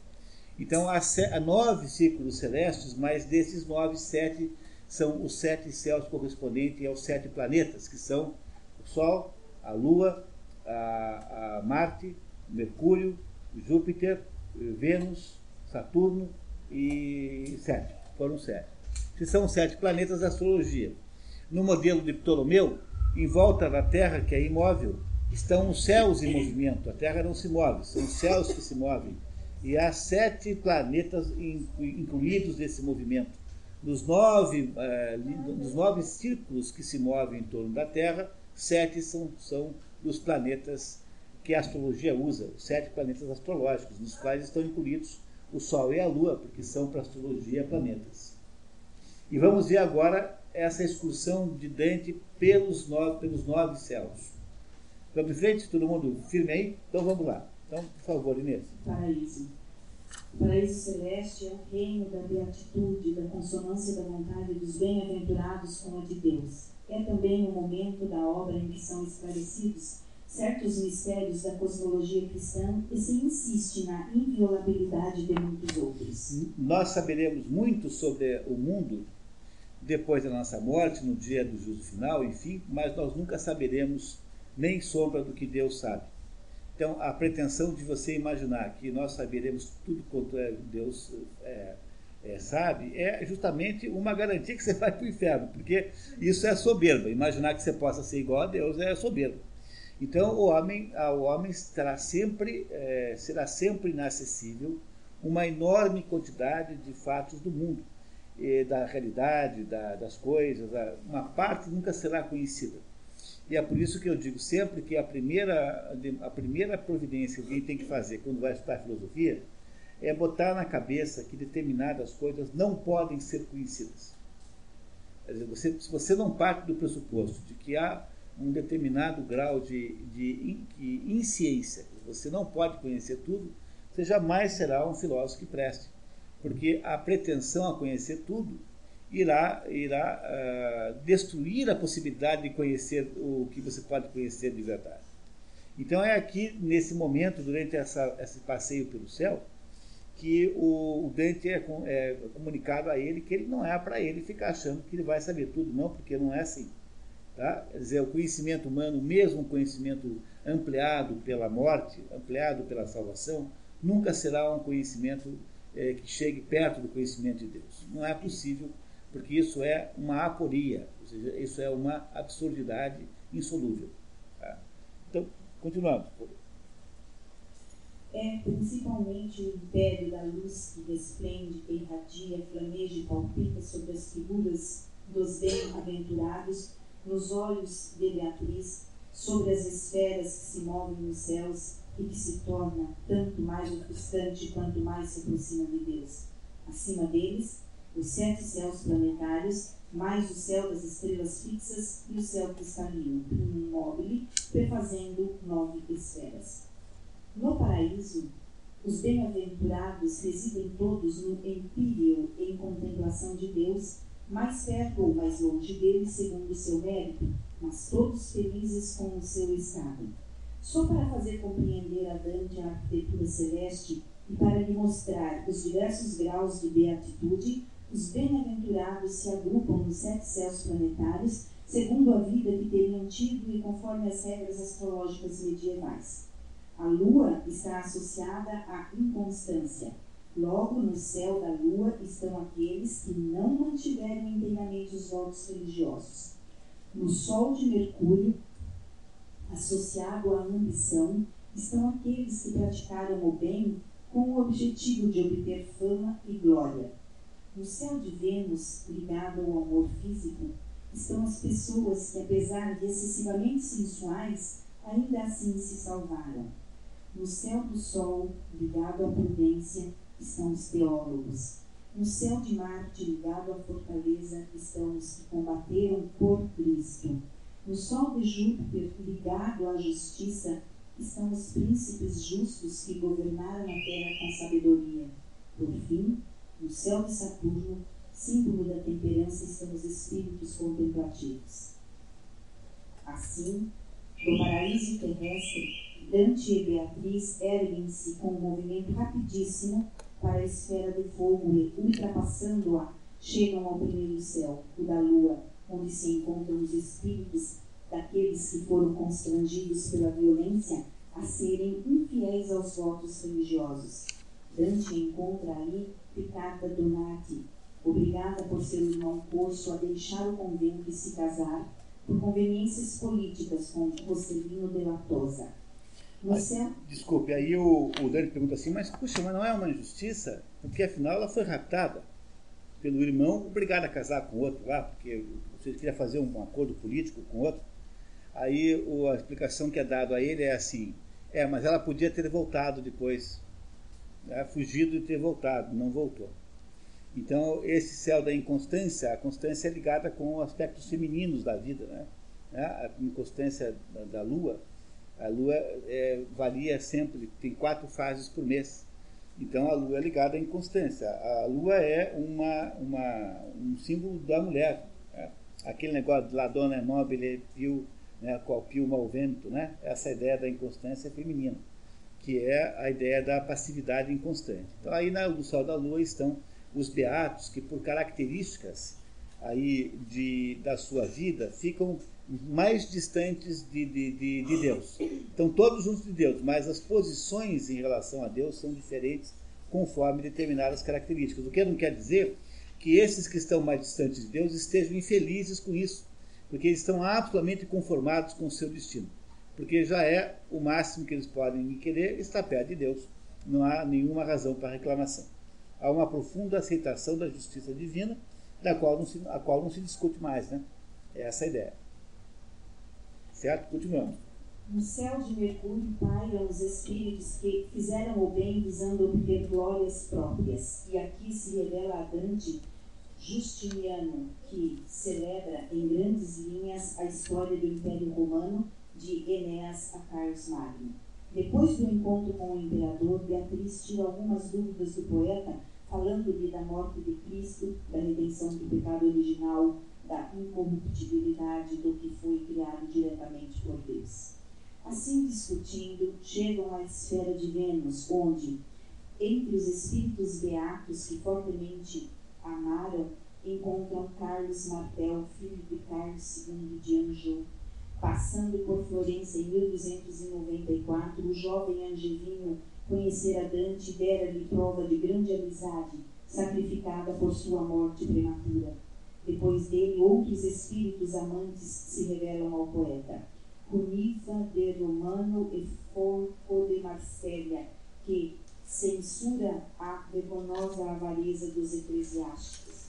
Então, há, nove círculos celestes, mas desses nove, sete são os sete céus correspondentes aos sete planetas, que são o Sol, a Lua, a, a Marte, Mercúrio, Júpiter, Vênus, Saturno e sete. Foram sete. Que são sete planetas da astrologia. No modelo de Ptolomeu, em volta da Terra, que é imóvel, estão os céus em movimento. A Terra não se move, são os céus que se movem. E há sete planetas incluídos nesse movimento dos nove, eh, dos nove círculos que se movem em torno da Terra, sete são, são dos planetas que a astrologia usa, os sete planetas astrológicos, nos quais estão incluídos o Sol e a Lua, porque são para a astrologia planetas. E vamos ver agora essa excursão de Dante pelos nove, pelos nove céus. Vamos em frente? Todo mundo firme aí? Então vamos lá. Então, por favor, Inês. Paraíso. O paraíso celeste é o reino da beatitude, da consonância da vontade dos bem-aventurados com a de Deus. É também o momento da obra em que são esclarecidos certos mistérios da cosmologia cristã e se insiste na inviolabilidade de muitos outros. Nós saberemos muito sobre o mundo depois da nossa morte, no dia do juízo final, enfim, mas nós nunca saberemos nem sombra do que Deus sabe. Então, a pretensão de você imaginar que nós saberemos tudo quanto é Deus é, é, sabe é justamente uma garantia que você vai para o inferno, porque isso é soberba. Imaginar que você possa ser igual a Deus é soberba. Então, o homem, o homem terá sempre, é, será sempre inacessível uma enorme quantidade de fatos do mundo, da realidade, da, das coisas. Uma parte nunca será conhecida. E é por isso que eu digo sempre que a primeira, a primeira providência que a gente tem que fazer quando vai estudar filosofia é botar na cabeça que determinadas coisas não podem ser conhecidas. Quer dizer, você, se você não parte do pressuposto de que há um determinado grau de, de, de você não pode conhecer tudo, você jamais será um filósofo que preste. Porque a pretensão a conhecer tudo irá, irá uh, destruir a possibilidade de conhecer o que você pode conhecer de verdade. Então é aqui, nesse momento, durante essa, esse passeio pelo céu, que o, o Dante é, é, comunicado a ele que ele não é para ele ficar achando que ele vai saber tudo, não, porque não é assim. Tá? Quer dizer, o conhecimento humano, mesmo o conhecimento ampliado pela morte, ampliado pela salvação, nunca será um conhecimento é, que chegue perto do conhecimento de Deus. Não é possível porque isso é uma aporia, ou seja, isso é uma absurdidade insolúvel. Tá? Então, continuando. É principalmente o império da luz que resplende, que irradia, flameja e palpita sobre as figuras dos bem-aventurados, nos olhos de Beatriz, sobre as esferas que se movem nos céus e que se torna tanto mais ofuscante quanto mais se aproxima de Deus. Acima deles, os sete céus planetários, mais o céu das estrelas fixas e o céu cristalino, mobile, prefazendo nove esferas. No paraíso, os bem-aventurados residem todos no empírio em contemplação de Deus, mais perto ou mais longe dele, segundo o seu mérito, mas todos felizes com o seu estado. Só para fazer compreender a Dante a arquitetura celeste e para lhe mostrar os diversos graus de beatitude, os bem-aventurados se agrupam nos sete céus planetários, segundo a vida que teriam tido e conforme as regras astrológicas medievais. A lua está associada à inconstância. Logo, no céu da lua estão aqueles que não mantiveram inteiramente os votos religiosos. No sol de Mercúrio, associado à ambição, estão aqueles que praticaram o bem com o objetivo de obter fama e glória. No céu de Vênus, ligado ao amor físico, estão as pessoas que, apesar de excessivamente sensuais, ainda assim se salvaram. No céu do Sol, ligado à prudência, estão os teólogos. No céu de Marte, ligado à fortaleza, estão os que combateram por Cristo. No sol de Júpiter, ligado à justiça, estão os príncipes justos que governaram a terra com sabedoria. Por fim, no céu de Saturno, símbolo da temperança, estão os espíritos contemplativos. Assim, do paraíso terrestre, Dante e Beatriz erguem-se com um movimento rapidíssimo para a esfera de fogo e, ultrapassando-a, chegam ao primeiro céu, o da lua, onde se encontram os espíritos daqueles que foram constrangidos pela violência a serem infiéis aos votos religiosos. Dante encontra ali Ricarda Donati, obrigada por seu irmão Corso a deixar o convento e se casar por conveniências políticas com Rossellino de la Tosa você... Desculpe, aí o, o Dani pergunta assim, mas puxa, mas não é uma injustiça? Porque afinal ela foi raptada pelo irmão, obrigada a casar com outro lá, porque você queria fazer um acordo político com outro. Aí o, a explicação que é dada a ele é assim, é, mas ela podia ter voltado depois, né, fugido e ter voltado, não voltou. Então, esse céu da inconstância, a constância é ligada com aspectos femininos da vida, né? A inconstância da, da lua, a Lua é, varia sempre, tem quatro fases por mês. Então a Lua é ligada à inconstância. A Lua é uma, uma, um símbolo da mulher. Aquele negócio de la donna é nobile più, né, qual più mal vento, né? essa ideia da inconstância feminina, que é a ideia da passividade inconstante. Então aí na, Sol da Lua estão os beatos que por características aí de, da sua vida ficam mais distantes de, de, de, de Deus. Estão todos juntos de Deus, mas as posições em relação a Deus são diferentes conforme determinadas características. O que não quer dizer que esses que estão mais distantes de Deus estejam infelizes com isso, porque eles estão absolutamente conformados com o seu destino. Porque já é o máximo que eles podem querer estar perto de Deus. Não há nenhuma razão para reclamação. Há uma profunda aceitação da justiça divina, da qual não se, a qual não se discute mais. Né? É essa a ideia. Certo? Continuamos. No céu de Mercúrio pairam os espíritos que fizeram o bem visando obter glórias próprias. E aqui se revela a Dante Justiniano, que celebra em grandes linhas a história do Império Romano de Enéas a Carlos Magno. Depois do encontro com o imperador, Beatriz tira algumas dúvidas do poeta, falando-lhe da morte de Cristo, da redenção do pecado original, da incorruptibilidade do que foi criado diretamente por Deus. Assim discutindo, chegam à esfera de Vênus, onde, entre os espíritos beatos que fortemente amaram, encontram Carlos Martel, filho de Carlos II de Anjou. Passando por Florença em 1294, o jovem Angelino conhecera Dante e dera-lhe prova de grande amizade, sacrificada por sua morte prematura Depois dele, outros espíritos amantes se revelam ao poeta. Cunifa de Romano e Forco de Marselha, que censura a vergonhosa avareza dos eclesiásticos.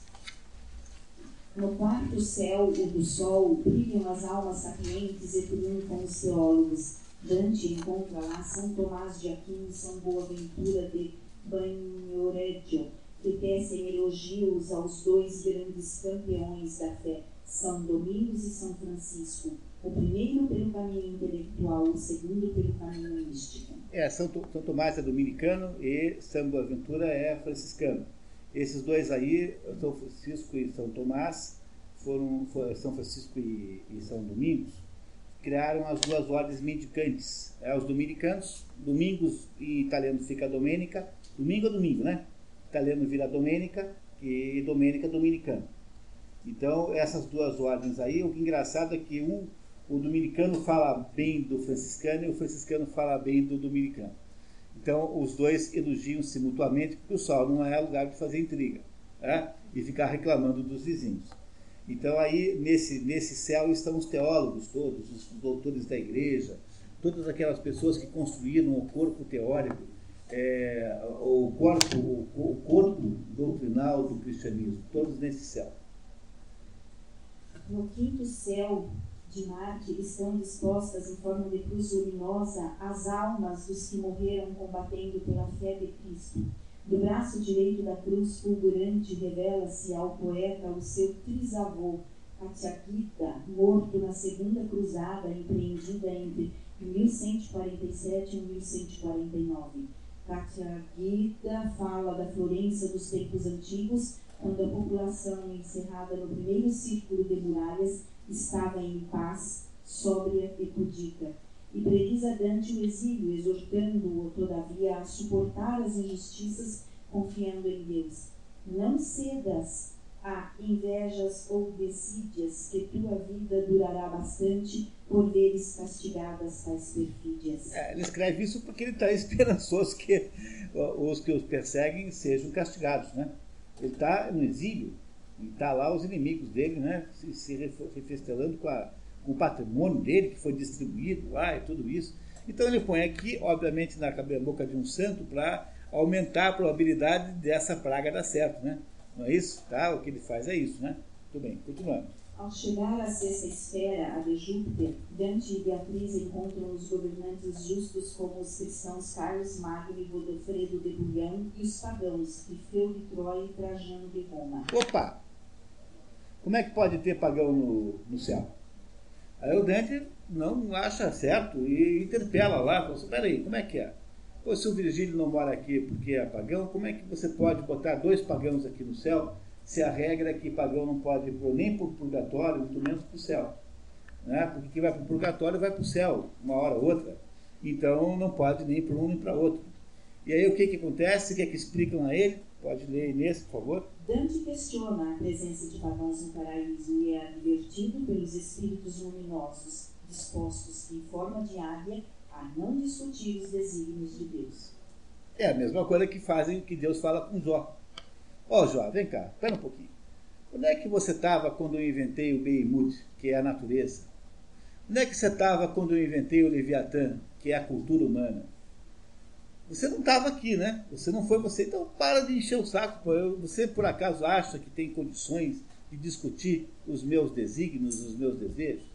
No quarto céu, o do sol, brilham as almas sapientes e triunfam os teólogos. Dante encontra lá São Tomás de Aquino e São Boaventura de Banhoreggio, que tecem elogios aos dois grandes campeões da fé, São Domingos e São Francisco, o primeiro pelo caminho intelectual, o segundo pelo caminho místico. É, São, São Tomás é dominicano e São Boaventura é franciscano. Esses dois aí, São Francisco e São Tomás, foram, foram São Francisco e, e, São Domingos, criaram as duas ordens mendicantes. É, os dominicanos, domingos em italiano fica domenica, domingo é domingo, né? Italiano vira domenica e domenica dominicano. Então, essas duas ordens aí, o que é engraçado é que um o dominicano fala bem do franciscano e o franciscano fala bem do dominicano. Então, os dois elogiam-se mutuamente, porque o sol não é lugar de fazer intriga né? e ficar reclamando dos vizinhos. Então, aí, nesse, nesse céu estão os teólogos todos, os doutores da igreja, todas aquelas pessoas que construíram o corpo teórico, é, o, corpo, o, o corpo doutrinal do cristianismo, todos nesse céu. No quinto céu, de Marte estão dispostas em forma de cruz luminosa as almas dos que morreram combatendo pela fé de Cristo. Do braço direito da cruz fulgurante revela-se ao poeta o seu trisavô, Katyakita, morto na segunda cruzada empreendida entre 1147 e 1149. Katyakita fala da Florença dos tempos antigos, quando a população encerrada no primeiro círculo de muralhas estava em paz, sóbria e pudica, e prediz a Dante o exílio, exortando-o, todavia, a suportar as injustiças, confiando em Deus. Não cedas a invejas ou decídias, que tua vida durará bastante por veres castigadas tais perfídias. É, ele escreve isso porque ele está esperançoso que os que os perseguem sejam castigados, né? Ele está no exílio, e está lá os inimigos dele, né? Se, se refestelando com, a, com o patrimônio dele que foi distribuído lá e tudo isso. Então ele põe aqui, obviamente, na boca de um santo para aumentar a probabilidade dessa praga dar certo, né? Não é isso? Tá? O que ele faz é isso, né? Tudo bem, continuando. Ao chegar à sexta esfera, a de Júpiter, Dante e Beatriz encontram os governantes justos como os cristãos Carlos Magno e Godofredo de Bulhão e os pagãos, Trifeu de Troia e Trajano de Roma. Opa! Como é que pode ter pagão no, no céu? Aí o Dante não acha certo e interpela lá, fala assim, peraí, como é que é? Pô, se o Virgílio não mora aqui porque é pagão, como é que você pode botar dois pagãos aqui no céu se a regra é que pagão não pode ir nem para o purgatório, muito menos para o céu? Né? Porque quem vai para o purgatório vai para o céu, uma hora ou outra. Então não pode nem para um nem para outro. E aí o que, que acontece? O que, é que explicam a ele? Pode ler Inês, por favor. Dante questiona a presença de pagãos no paraíso e é advertido pelos espíritos luminosos, dispostos em forma de águia a não discutir os desígnios de Deus. É a mesma coisa que fazem que Deus fala com Jó. Ó oh, Jó, vem cá, espera um pouquinho. Onde é que você estava quando eu inventei o Behemoth, que é a natureza? Onde é que você estava quando eu inventei o Leviatã, que é a cultura humana? Você não estava aqui, né? Você não foi você. Então para de encher o saco. Pô. Você por acaso acha que tem condições de discutir os meus desígnios, os meus desejos?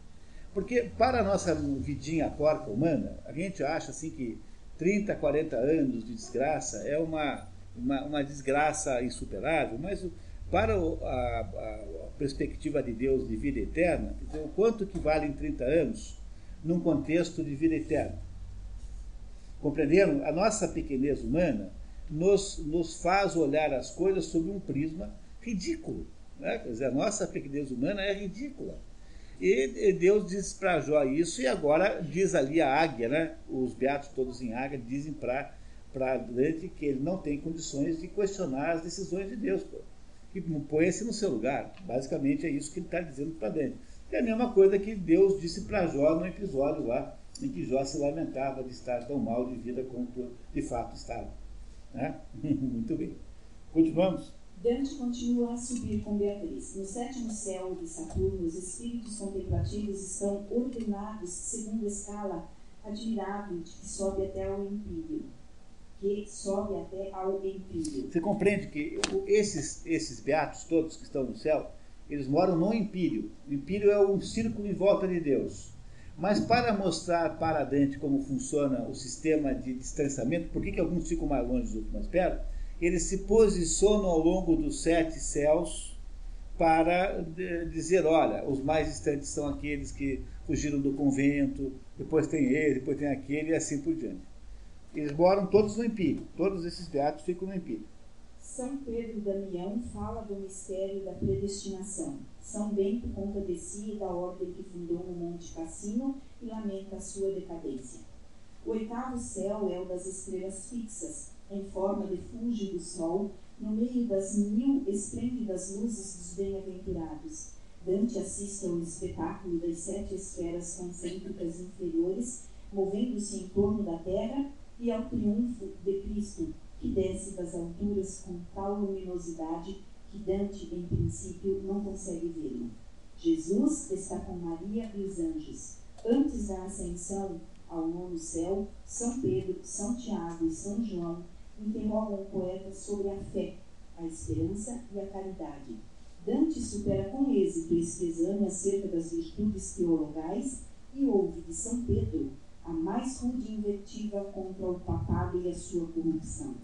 Porque para a nossa vidinha porca humana, a gente acha assim que 30, 40 anos de desgraça é uma, uma, uma desgraça insuperável, mas para a, a, perspectiva de Deus de vida eterna, o quanto que valem 30 anos num contexto de vida eterna? Compreenderam? A nossa pequenez humana nos, nos faz olhar as coisas sob um prisma ridículo. Né? Quer dizer, a nossa pequenez humana é ridícula. E Deus diz para Jó isso, e agora diz ali a águia, né? os beatos todos em águia dizem para Dante que ele não tem condições de questionar as decisões de Deus. Que põe-se no seu lugar. Basicamente é isso que ele está dizendo para Dante. É a mesma coisa que Deus disse para Jó no episódio lá em que Jó se lamentava de estar tão mal de vida quanto de fato estava. Né? Muito bem. Continuamos. Dante continua a subir com Beatriz. No sétimo céu de Saturno, os espíritos contemplativos estão ordenados segundo a escala admirável de que sobe até ao empírio. Que sobe até ao empírio. Você compreende que esses, esses beatos todos que estão no céu, eles moram no empírio. O empírio é um círculo em volta de Deus. Mas para mostrar para Dante como funciona o sistema de distanciamento, por que, que alguns ficam mais longe dos outros mais perto, eles se posicionam ao longo dos sete céus para dizer, olha, os mais distantes são aqueles que fugiram do convento, depois tem ele, depois tem aquele e assim por diante. Eles moram todos no empírio, todos esses beatos ficam no empírio. São Pedro Damião fala do mistério da predestinação. São Bento conta de si e da ordem que fundou no Monte Cassino e lamenta a sua decadência. O oitavo céu é o das estrelas fixas, em forma de fulge do sol, no meio das mil esplêndidas luzes dos bem-aventurados. Dante assiste ao espetáculo das sete esferas concêntricas inferiores, movendo-se em torno da terra, e ao triunfo de Cristo, que desce das alturas com tal luminosidade que Dante, em princípio, não consegue vê-lo. Jesus está com Maria e os anjos. Antes da ascensão ao nono céu, São Pedro, São Tiago e São João interrogam o poeta sobre a fé, a esperança e a caridade. Dante supera com êxito este exame acerca das virtudes teologais e ouve de São Pedro a mais rude invectiva contra o papado e a sua corrupção.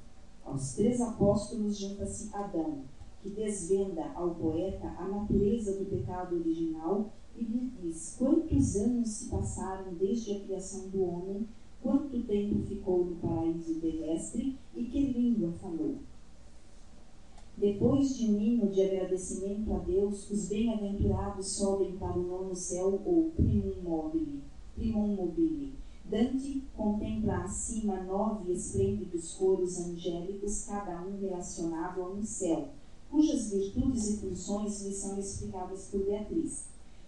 Aos três apóstolos junta-se Adão, que desvenda ao poeta a natureza do pecado original e lhe diz quantos anos se passaram desde a criação do homem, quanto tempo ficou no paraíso terrestre e que língua falou. Depois de um hino de agradecimento a Deus, os bem-aventurados sobem para o nono céu ou primum mobile. Primum mobile. Dante contempla acima nove esplêndidos coros angélicos, cada um relacionado a um céu, cujas virtudes e funções lhe são explicadas por Beatriz.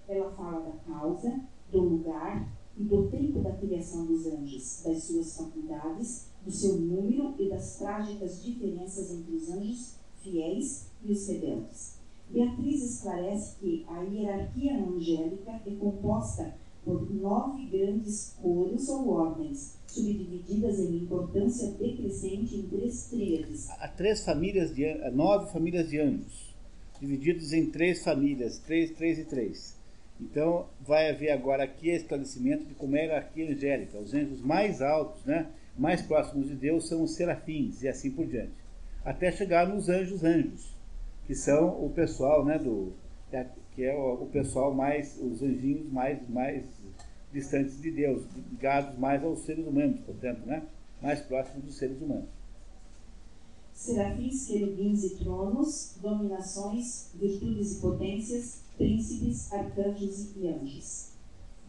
Ela fala da causa, do lugar e do tempo da criação dos anjos, das suas faculdades, do seu número e das trágicas diferenças entre os anjos fiéis e os rebeldes. Beatriz esclarece que a hierarquia angélica é composta por nove grandes coros ou ordens, subdivididas em importância decrescente em três tríades. Há três famílias de nove famílias de anjos, divididos em três famílias, três, três e três. Então vai haver agora aqui esclarecimento de como é a hierarquia angélica. Os anjos mais altos, né, mais próximos de Deus são os serafins e assim por diante, até chegar nos anjos anjos, que são o pessoal, né, do que é o, o pessoal mais, os anjinhos mais mais distantes de Deus, ligados mais aos seres humanos, portanto, né, mais próximos dos seres humanos. Serafins, querubins e tronos, dominações, virtudes e potências, príncipes, arcanjos e anjos.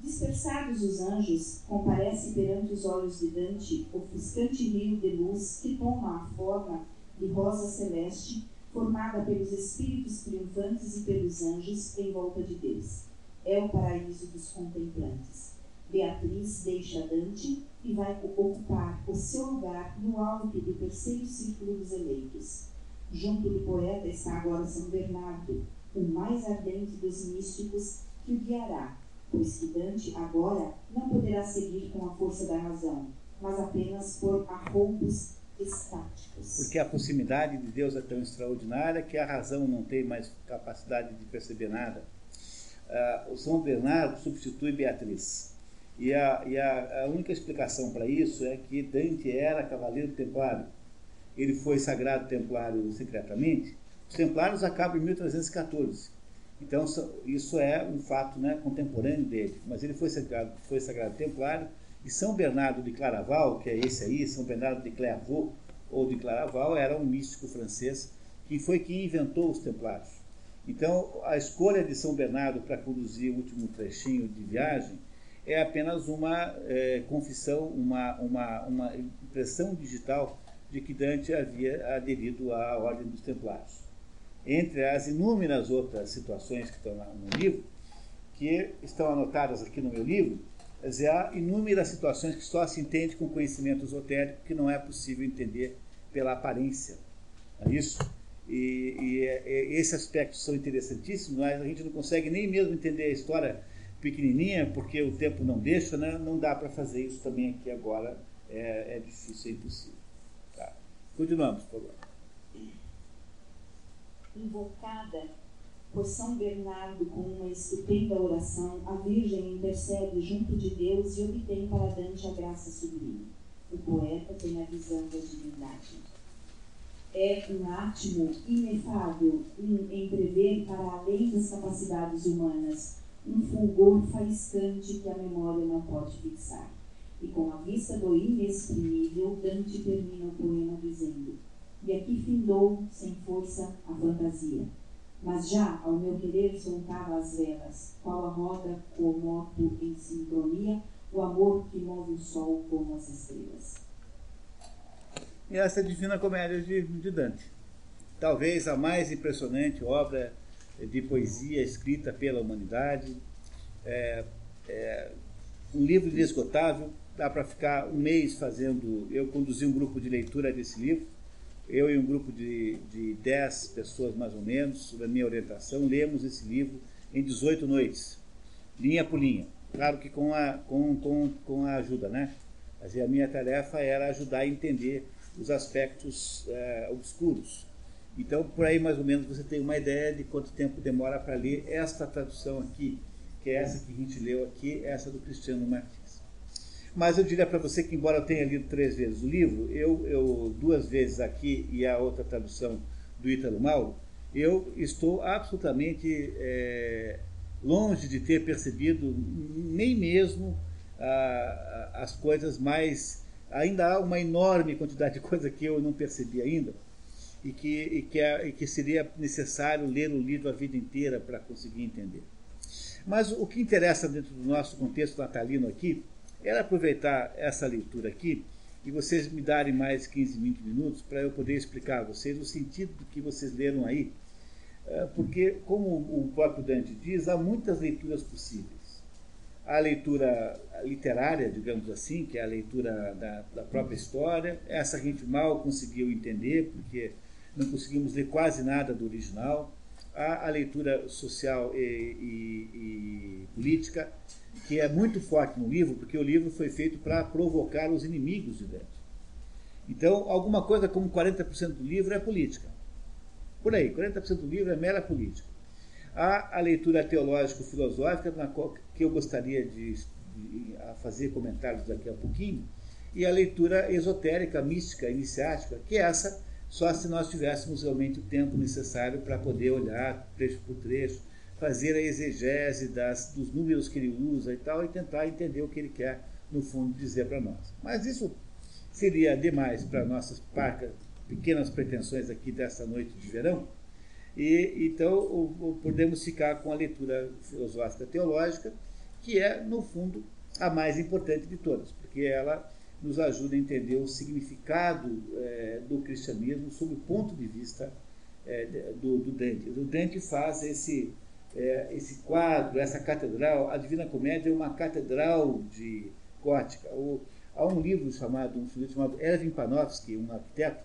Dispersados os anjos, comparece perante os olhos de Dante ofuscante rio de luz que toma a forma de rosa celeste, formada pelos espíritos triunfantes e pelos anjos em volta de Deus. É o paraíso dos contemplantes. Beatriz deixa Dante e vai ocupar o seu lugar no alto do terceiro círculo dos eleitos. Junto do poeta está agora São Bernardo, o mais ardente dos místicos, que o guiará, pois que Dante agora não poderá seguir com a força da razão, mas apenas por arroubos estáticos. Porque a proximidade de Deus é tão extraordinária que a razão não tem mais capacidade de perceber nada. Uh, o São Bernardo substitui Beatriz. E a, e a, a única explicação para isso é que Dante era cavaleiro templário. Ele foi sagrado templário secretamente. Os templários acabam em 1314. Então, isso é um fato né, contemporâneo dele. Mas ele foi sagrado, foi sagrado templário. E São Bernardo de Claraval, que é esse aí, São Bernardo de Clairvaux, ou de Claraval, era um místico francês que foi quem inventou os templários. Então, a escolha de São Bernardo para conduzir o último trechinho de viagem é apenas uma é, confissão, uma, uma, uma impressão digital de que Dante havia aderido à Ordem dos Templários. Entre as inúmeras outras situações que estão no livro, que estão anotadas aqui no meu livro, há inúmeras situações que só se entende com conhecimento esotérico, que não é possível entender pela aparência. É isso? E, e, e esses aspectos são interessantíssimos, mas a gente não consegue nem mesmo entender a história pequenininha, porque o tempo não deixa, né? não dá para fazer isso também aqui agora, é, é difícil, é impossível. Tá. Continuamos, por favor. Invocada por São Bernardo com uma estupenda oração, a Virgem intercede junto de Deus e obtém para Dante a graça sublime. O poeta tem a visão da divindade. É um átimo inefável em prever para além das capacidades humanas, um fulgor faiscante que a memória não pode fixar. E com a vista do inexprimível, Dante termina o poema dizendo: E aqui findou, sem força, a fantasia mas já, ao meu querer, soltava as velas, qual a roda comoto em sincronia, o amor que move o sol como as estrelas. E essa é a Divina Comédia de, de Dante. Talvez a mais impressionante obra de poesia escrita pela humanidade. É, é um livro inesgotável, dá para ficar um mês fazendo. Eu conduzi um grupo de leitura desse livro eu e um grupo de, de 10 pessoas mais ou menos, sob a minha orientação, lemos esse livro em 18 noites, linha por linha. Claro que com a, com, com, com a ajuda, né? Mas a minha tarefa era ajudar a entender os aspectos é, obscuros. Então, por aí mais ou menos você tem uma ideia de quanto tempo demora para ler esta tradução aqui, que é essa que a gente leu aqui, essa do Cristiano Martins. Mas eu diria para você que, embora eu tenha lido três vezes o livro, eu, eu duas vezes aqui e a outra tradução do Ítalo Mauro, eu estou absolutamente é, longe de ter percebido nem mesmo ah, as coisas mais. Ainda há uma enorme quantidade de coisa que eu não percebi ainda e que, e que, é, e que seria necessário ler o livro a vida inteira para conseguir entender. Mas o que interessa dentro do nosso contexto natalino aqui era aproveitar essa leitura aqui e vocês me darem mais 15, 20 minutos para eu poder explicar a vocês o sentido do que vocês leram aí. É, porque, como o próprio Dante diz, há muitas leituras possíveis. Há a leitura literária, digamos assim, que é a leitura da, da própria história. Essa a gente mal conseguiu entender, porque não conseguimos ler quase nada do original. Há a leitura social e, e, e política que é muito forte no livro, porque o livro foi feito para provocar os inimigos de Dante. Então, alguma coisa como 40% do livro é política. Por aí, 40% do livro é mera política. Há a leitura teológico-filosófica, na qual que eu gostaria de, de fazer comentários daqui a pouquinho, e a leitura esotérica, mística, iniciática, que é essa só se nós tivéssemos realmente o tempo necessário para poder olhar trecho por trecho, fazer a exegese das, dos números que ele usa e tal, e tentar entender o que ele quer, no fundo, dizer para nós. Mas isso seria demais para nossas parcas, pequenas pretensões aqui dessa noite de verão. E então o, o, podemos ficar com a leitura filosófica teológica, que é, no fundo, a mais importante de todas, porque ela nos ajuda a entender o significado é, do cristianismo sob o ponto de vista é, do, do Dante. O Dante faz esse é, esse quadro, essa catedral, a Divina Comédia é uma catedral de gótica. O, há um livro chamado, um sujeito chamado Erwin Panofsky, um arquiteto,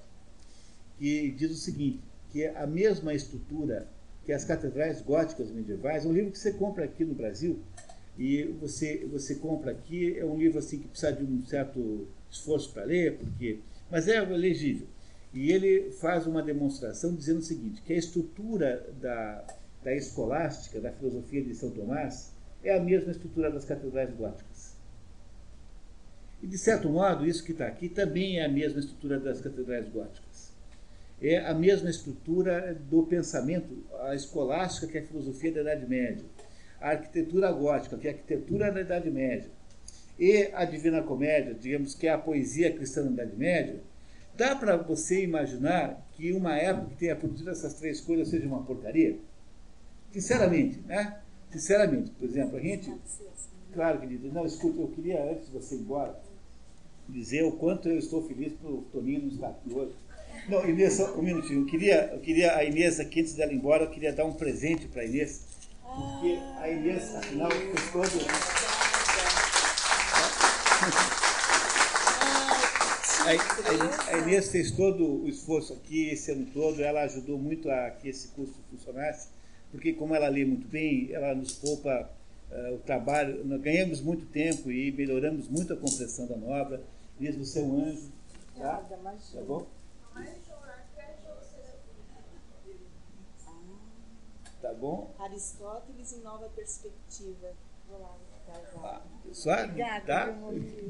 que diz o seguinte, que é a mesma estrutura que as catedrais góticas medievais, é um livro que você compra aqui no Brasil, e você, você compra aqui, é um livro assim que precisa de um certo esforço para ler, porque, mas é legível. E ele faz uma demonstração dizendo o seguinte, que a estrutura da, da escolástica, da filosofia de São Tomás, é a mesma estrutura das catedrais góticas. E, de certo modo, isso que está aqui também é a mesma estrutura das catedrais góticas. É a mesma estrutura do pensamento, a escolástica, que é a filosofia da Idade Média, a arquitetura gótica, que é a arquitetura da Idade Média, e a Divina Comédia, digamos que é a poesia cristã da Idade Média, dá para você imaginar que uma época que tenha produzido essas três coisas seja uma porcaria? Sinceramente, né? Sinceramente, por exemplo, a gente. Claro, querido, não, escuta, eu queria, antes de você ir embora, dizer o quanto eu estou feliz por Toninho não estar aqui hoje. Não, Inês, só um minutinho. Eu queria, eu queria a Inês aqui, antes dela ir embora, eu queria dar um presente para a Inês, porque a Inês, afinal, fez todo. a, a Inês fez todo o esforço aqui, esse ano todo, ela ajudou muito a que esse curso funcionasse, porque como ela lê muito bem, ela nos poupa uh, o trabalho, nós ganhamos muito tempo e melhoramos muito a compreensão da obra. Inês, você é um anjo, tá? Tá bom? Tá bom? Aristóteles em nova perspectiva. Vou lá, ah, só? Obrigada, tá?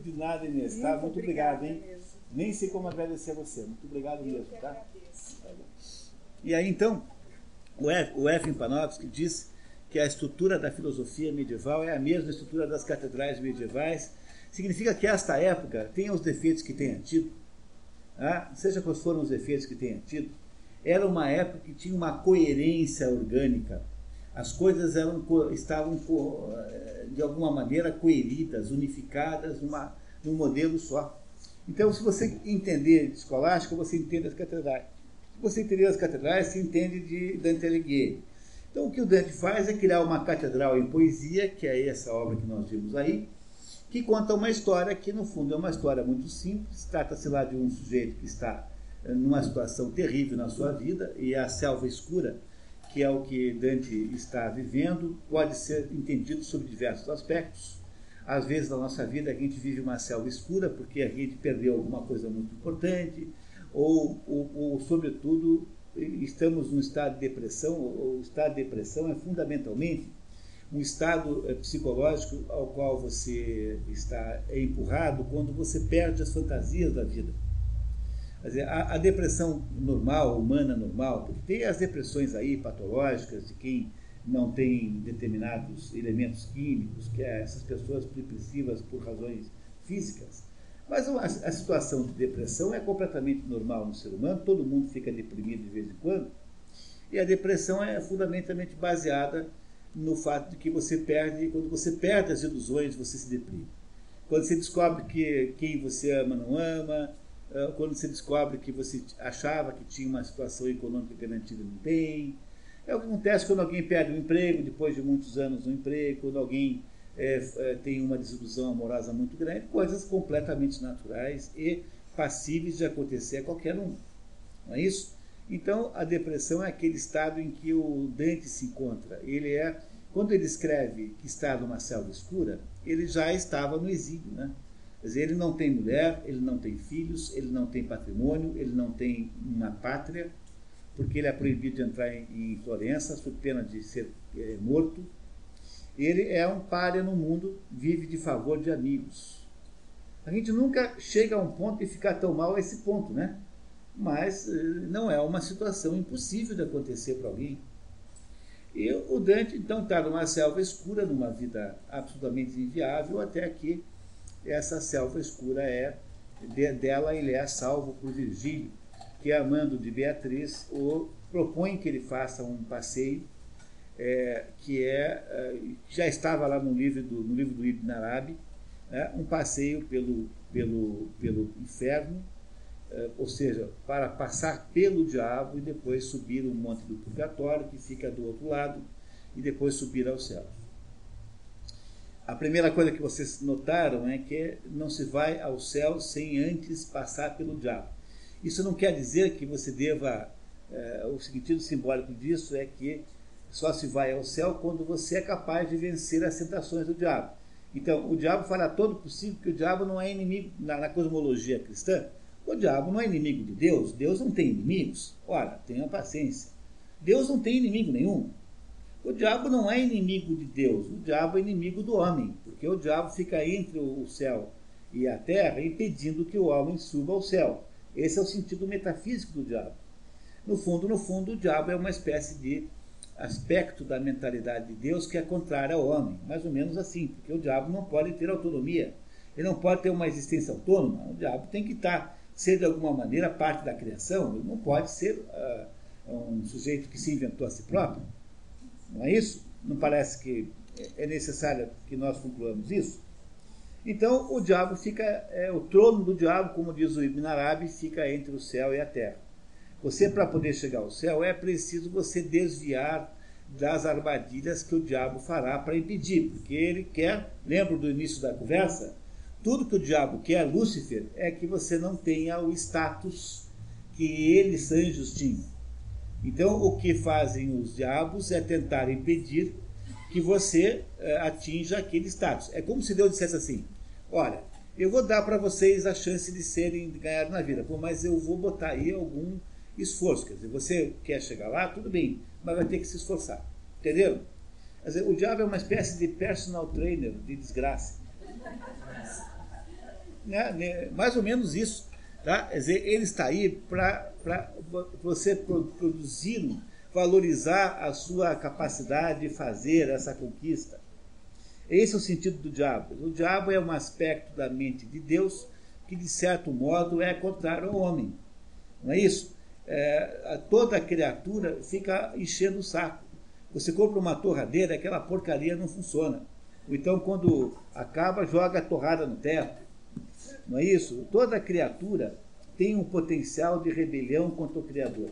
De nada, Inês. Muito tá? Muito obrigado, hein? mesmo. Nem sei como agradecer a você. Muito obrigado Eu mesmo, tá? agradeço. Tá. E aí, então, o F- Efim Panofsky diz que a estrutura da filosofia medieval é a mesma estrutura das catedrais medievais. Significa que esta época tenha os defeitos que tenha tido, tá? seja quais foram os defeitos que tenha tido, era uma época que tinha uma coerência orgânica. As coisas eram, estavam eh, de alguma maneira coeridas, unificadas numa, num modelo só. Então, se você entender de escolástica, você entende as catedrais. Se você entender as catedrais, você entende de Dante Alighieri. Então, o que o Dante faz é criar uma catedral em poesia, que é essa obra que nós vimos aí, que conta uma história que, no fundo, é uma história muito simples. Trata-se lá de um sujeito que está eh, numa situação terrível na sua vida, e a selva escura, que é o que Dante está vivendo, pode ser entendido sob diversos aspectos. Às vezes, na nossa vida, a gente vive uma selva escura porque a gente perdeu alguma coisa muito importante, ou, ou, ou sobretudo, estamos num estado de depressão. O estado de depressão é fundamentalmente um estado eh, psicológico ao qual você está empurrado quando você perde as fantasias da vida. Dizer, a, a depressão normal, humana normal, porque tem as depressões aí patológicas de quem não tem determinados elementos químicos, que é essas pessoas depressivas por razões físicas. Mas a, a situação de depressão é completamente normal no ser humano, todo mundo fica deprimido de vez em quando, e a depressão é fundamentalmente baseada no fato de que você perde, quando você perde as ilusões, você se deprime. Quando você descobre que quem você ama não ama, ah, quando você descobre que você achava que tinha uma situação econômica garantida não tem. É o que acontece quando alguém perde um emprego depois de muitos anos no emprego, quando alguém é, é, tem uma desilusão amorosa muito grande, coisas completamente naturais e passíveis de acontecer a qualquer um. Não é isso? Então, a depressão é aquele estado em que o Dante se encontra. Ele é, quando ele escreve que está numa selva escura, ele já estava no exílio, né? Quer dizer, ele não tem mulher, ele não tem filhos, ele não tem patrimônio, ele não tem uma pátria, porque ele é proibido de entrar em, em Florença, sob pena de ser é, morto. Ele é um párea no mundo, vive de favor de amigos. A gente nunca chega a um ponto de ficar tão mal a esse ponto, né? Mas eh, não é uma situação impossível de acontecer para alguém. E o Dante, então, está numa selva escura, numa vida absolutamente inviável, até que essa selva escura é, de, dela ele é salvo por Virgílio, que amando de Beatriz, o propõe que ele faça um passeio, é, que é, é, já estava lá no livro do, no livro do Ibn Arabi, né, um passeio pelo, pelo, pelo inferno, é, ou seja, para passar pelo diabo e depois subir o monte do purgatório, que fica do outro lado, e depois subir ao céu. A primeira coisa que vocês notaram é que não se vai ao céu sem antes passar pelo diabo. Isso não quer dizer que você deva. É, o sentido simbólico disso é que só se vai ao céu quando você é capaz de vencer as tentações do diabo. Então, o diabo fará todo possível, que o diabo não é inimigo, na, na cosmologia cristã, o diabo não é inimigo de Deus, Deus não tem inimigos. Ora, tenha paciência. Deus não tem inimigo nenhum. O diabo não é inimigo de Deus, o diabo é inimigo do homem, porque o diabo fica entre o céu e a terra impedindo que o homem suba ao céu. Esse é o sentido metafísico do diabo. No fundo, no fundo, o diabo é uma espécie de aspecto da mentalidade de Deus que é contrário ao homem, mais ou menos assim, porque o diabo não pode ter autonomia, ele não pode ter uma existência autônoma, o diabo tem que estar, ser de alguma maneira parte da criação, ele não pode ser uh, um sujeito que se inventou a si próprio. Não é isso? Não parece que é necessário que nós concluamos isso? Então, o diabo fica, é, o trono do diabo, como diz o Ibn Arabi, fica entre o céu e a terra. Você, para poder chegar ao céu, é preciso você desviar das armadilhas que o diabo fará para impedir, porque ele quer, lembra do início da conversa? Tudo que o diabo quer, Lúcifer, é que você não tenha o status que eles, anjos, tinham. Então, o que fazem os diabos é tentar impedir que você eh, atinja aquele status. É como se Deus dissesse assim: Olha, eu vou dar para vocês a chance de serem de ganhar na vida, mas eu vou botar aí algum esforço. Quer dizer, você quer chegar lá, tudo bem, mas vai ter que se esforçar. Entenderam? Quer dizer, o diabo é uma espécie de personal trainer de desgraça. Né, né, mais ou menos isso. Tá? Quer dizer, ele está aí para você produzir, valorizar a sua capacidade de fazer essa conquista. Esse é o sentido do diabo. O diabo é um aspecto da mente de Deus que, de certo modo, é contrário ao homem. Não é isso? É, toda criatura fica enchendo o saco. Você compra uma torradeira, aquela porcaria não funciona. Então, quando acaba, joga a torrada no teto. Não é isso? Toda criatura tem um potencial de rebelião contra o Criador.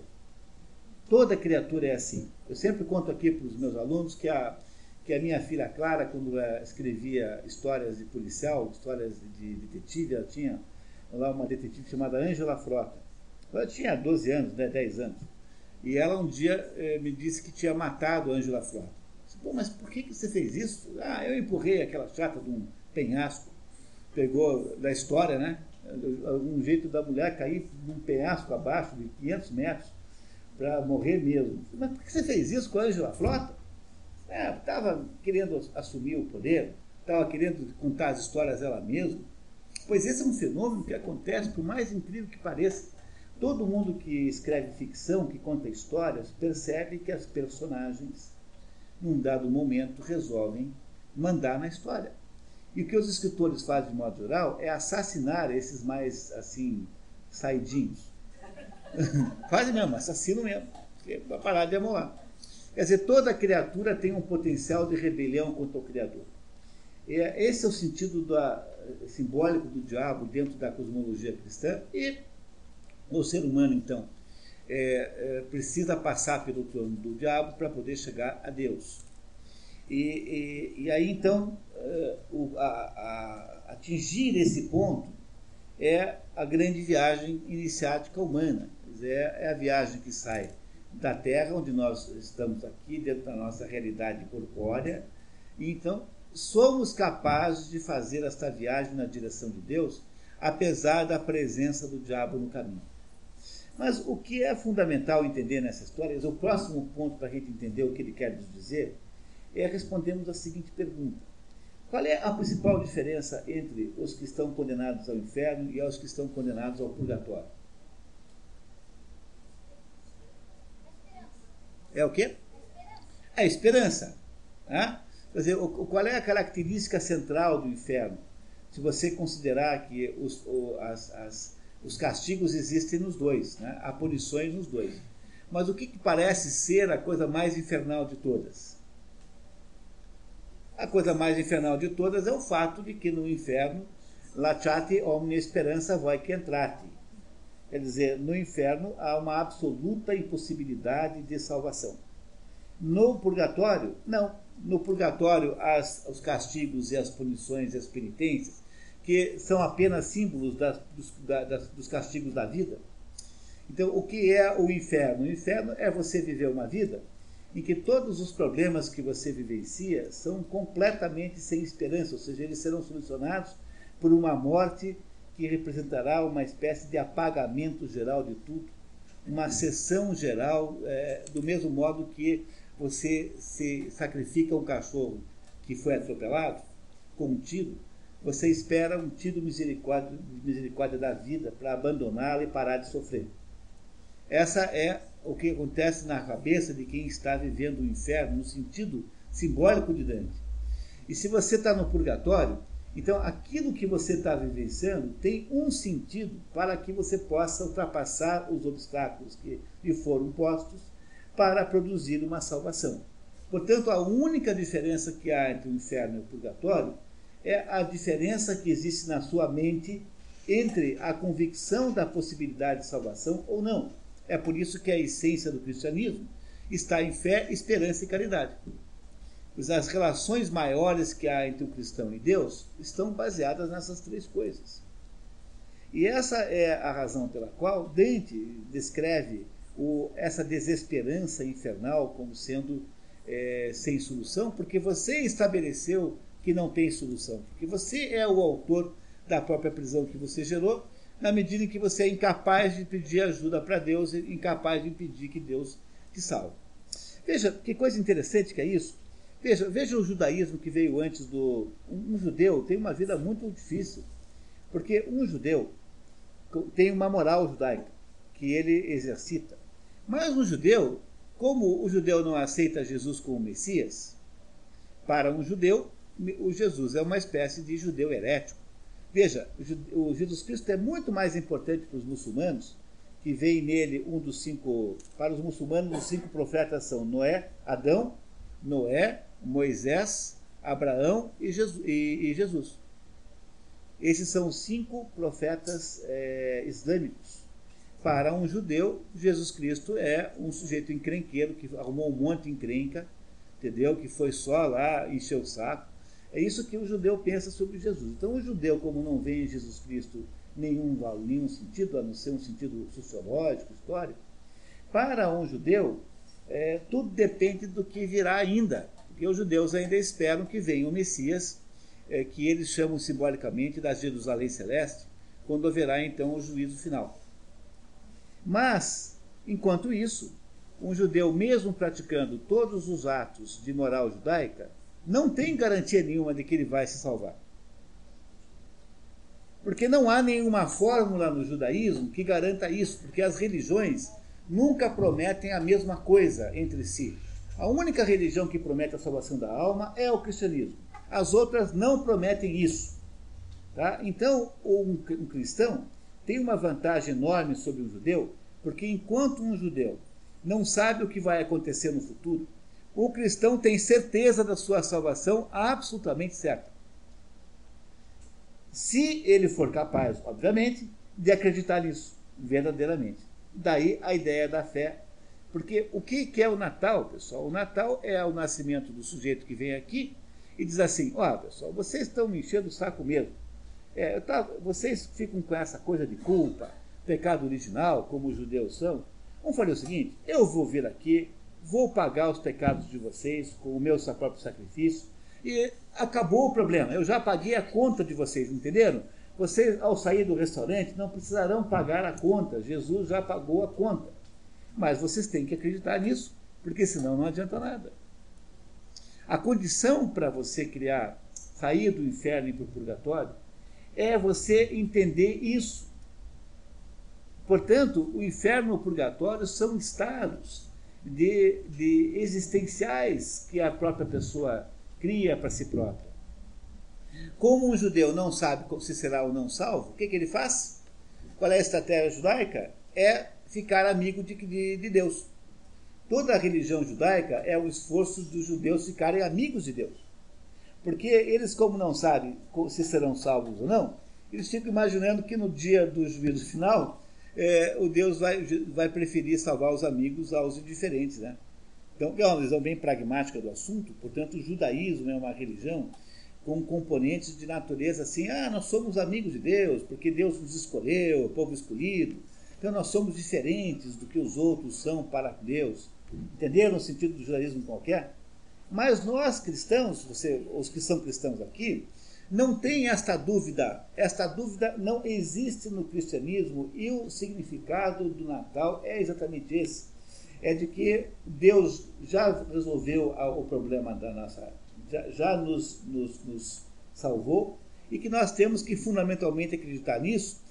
Toda criatura é assim. Eu sempre conto aqui para os meus alunos que a, que a minha filha Clara, quando escrevia histórias de policial, histórias de detetive, ela tinha lá uma detetive chamada Ângela Frota. Ela tinha 12 anos, né, 10 anos. E ela um dia eh, me disse que tinha matado a Ângela Frota. Pô, mas por que, que você fez isso? Ah, eu empurrei aquela chata de um penhasco pegou da história, né? Um jeito da mulher cair num penhasco abaixo de 500 metros para morrer mesmo. Mas por que você fez isso com a Angela Frota? Estava é, querendo assumir o poder, estava querendo contar as histórias ela mesma. Pois esse é um fenômeno que acontece, por mais incrível que pareça. Todo mundo que escreve ficção, que conta histórias, percebe que as personagens, num dado momento, resolvem mandar na história. E o que os escritores fazem de modo geral é assassinar esses mais, assim, saidinhos. fazem mesmo, assassinam mesmo, para parar de amolar. Quer dizer, toda criatura tem um potencial de rebelião contra o Criador. Esse é o sentido da, simbólico do diabo dentro da cosmologia cristã. E o ser humano, então, é, é, precisa passar pelo trono do diabo para poder chegar a Deus. E, e, e aí, então, uh, a, a, atingir esse ponto é a grande viagem iniciática humana. É, é a viagem que sai da Terra, onde nós estamos aqui, dentro da nossa realidade corpórea, e então somos capazes de fazer esta viagem na direção de Deus, apesar da presença do diabo no caminho. Mas o que é fundamental entender nessa história, o próximo ponto para a gente entender o que ele quer nos dizer, é respondermos a seguinte pergunta: Qual é a principal diferença entre os que estão condenados ao inferno e os que estão condenados ao purgatório? É o quê? A esperança. Né? Quer dizer, qual é a característica central do inferno? Se você considerar que os, as, as, os castigos existem nos dois, né? há punições nos dois. Mas o que, que parece ser a coisa mais infernal de todas? A coisa mais infernal de todas é o fato de que no inferno, lachate omnia esperança voi que entrate. Quer dizer, no inferno há uma absoluta impossibilidade de salvação. No purgatório, não. No purgatório, as, os castigos e as punições e as penitências, que são apenas símbolos das, dos, da, das, dos castigos da vida. Então, o que é o inferno? O inferno é você viver uma vida em que todos os problemas que você vivencia são completamente sem esperança, ou seja, eles serão solucionados por uma morte que representará uma espécie de apagamento geral de tudo, uma sessão geral, é, do mesmo modo que você se sacrifica um cachorro que foi atropelado com um tiro, você espera um tiro misericórdia, misericórdia da vida para abandoná-lo e parar de sofrer. Essa é o que acontece na cabeça de quem está vivendo o inferno, no sentido simbólico de Dante. E se você está no purgatório, então aquilo que você está vivenciando tem um sentido para que você possa ultrapassar os obstáculos que lhe foram postos para produzir uma salvação. Portanto, a única diferença que há entre o inferno e o purgatório é a diferença que existe na sua mente entre a convicção da possibilidade de salvação ou não. É por isso que a essência do cristianismo está em fé, esperança e caridade. as relações maiores que há entre o cristão e Deus estão baseadas nessas três coisas. E essa é a razão pela qual Dante descreve o, essa desesperança infernal como sendo é, sem solução, porque você estabeleceu que não tem solução, porque você é o autor da própria prisão que você gerou, na medida em que você é incapaz de pedir ajuda para Deus incapaz de impedir que Deus te salve. Veja que coisa interessante que é isso. Veja, veja o judaísmo que veio antes do. Um judeu tem uma vida muito difícil, porque um judeu tem uma moral judaica que ele exercita. Mas um judeu, como o judeu não aceita Jesus como Messias, para um judeu, o Jesus é uma espécie de judeu herético. Veja, o Jesus Cristo é muito mais importante para os muçulmanos, que veem nele um dos cinco. Para os muçulmanos, os cinco profetas são Noé, Adão, Noé, Moisés, Abraão e Jesus. Esses são cinco profetas é, islâmicos. Para um judeu, Jesus Cristo é um sujeito encrenqueiro que arrumou um monte de encrenca, entendeu? Que foi só lá encher o saco. É isso que o judeu pensa sobre Jesus. Então, o judeu, como não vê em Jesus Cristo nenhum, nenhum sentido, a não ser um sentido sociológico, histórico, para um judeu, é, tudo depende do que virá ainda. Porque os judeus ainda esperam que venha o Messias é, que eles chamam simbolicamente da Jerusalém Celeste, quando haverá então o juízo final. Mas, enquanto isso, um judeu, mesmo praticando todos os atos de moral judaica, não tem garantia nenhuma de que ele vai se salvar. Porque não há nenhuma fórmula no judaísmo que garanta isso, porque as religiões nunca prometem a mesma coisa entre si. A única religião que promete a salvação da alma é o cristianismo as outras não prometem isso. Tá? Então, um, cristão tem uma vantagem enorme sobre um judeu, porque enquanto um judeu não sabe o que vai acontecer no futuro, o cristão tem certeza da sua salvação absolutamente certa. Se ele for capaz, obviamente, de acreditar nisso verdadeiramente. Daí a ideia da fé. Porque o que é o Natal, pessoal? O Natal é o nascimento do sujeito que vem aqui e diz assim: Ó, pessoal, vocês estão me enchendo o saco mesmo. É, vocês ficam com essa coisa de culpa, pecado original, como os judeus são. Vamos fazer o seguinte: eu vou vir aqui, vou pagar os pecados de vocês com o meu próprio sacrifício e acabou o problema. Eu já paguei a conta de vocês, entenderam? Vocês, ao sair do restaurante, não precisarão pagar a conta. Jesus já pagou a conta. Mas vocês têm que acreditar nisso, porque senão não adianta nada. A condição para você criar, sair do inferno e para o purgatório, é você entender isso. Portanto, o inferno e o purgatório são estados de, de existenciais que a própria pessoa cria para si própria. Como um judeu não sabe se será ou não salvo, o que, que ele faz? Qual é a estratégia judaica? É ficar amigo de, de, de Deus. Toda a religião judaica é o esforço dos judeus ficarem amigos de Deus. Porque eles, como não sabem se serão salvos ou não, eles ficam imaginando que no dia do juízo final, é, o Deus vai, vai preferir salvar os amigos aos indiferentes. Né? Então, é uma visão bem pragmática do assunto, portanto, o judaísmo é uma religião com componentes de natureza assim: ah, nós somos amigos de Deus, porque Deus nos escolheu, o povo escolhido, então nós somos diferentes do que os outros são para Deus. Entenderam o sentido do judaísmo qualquer? Mas nós cristãos, você, os que são cristãos aqui, não tem esta dúvida. Esta dúvida não existe no cristianismo e o significado do Natal é exatamente esse. É de que Deus já resolveu o problema da nossa. já, já nos, nos, nos salvou e que nós temos que fundamentalmente acreditar nisso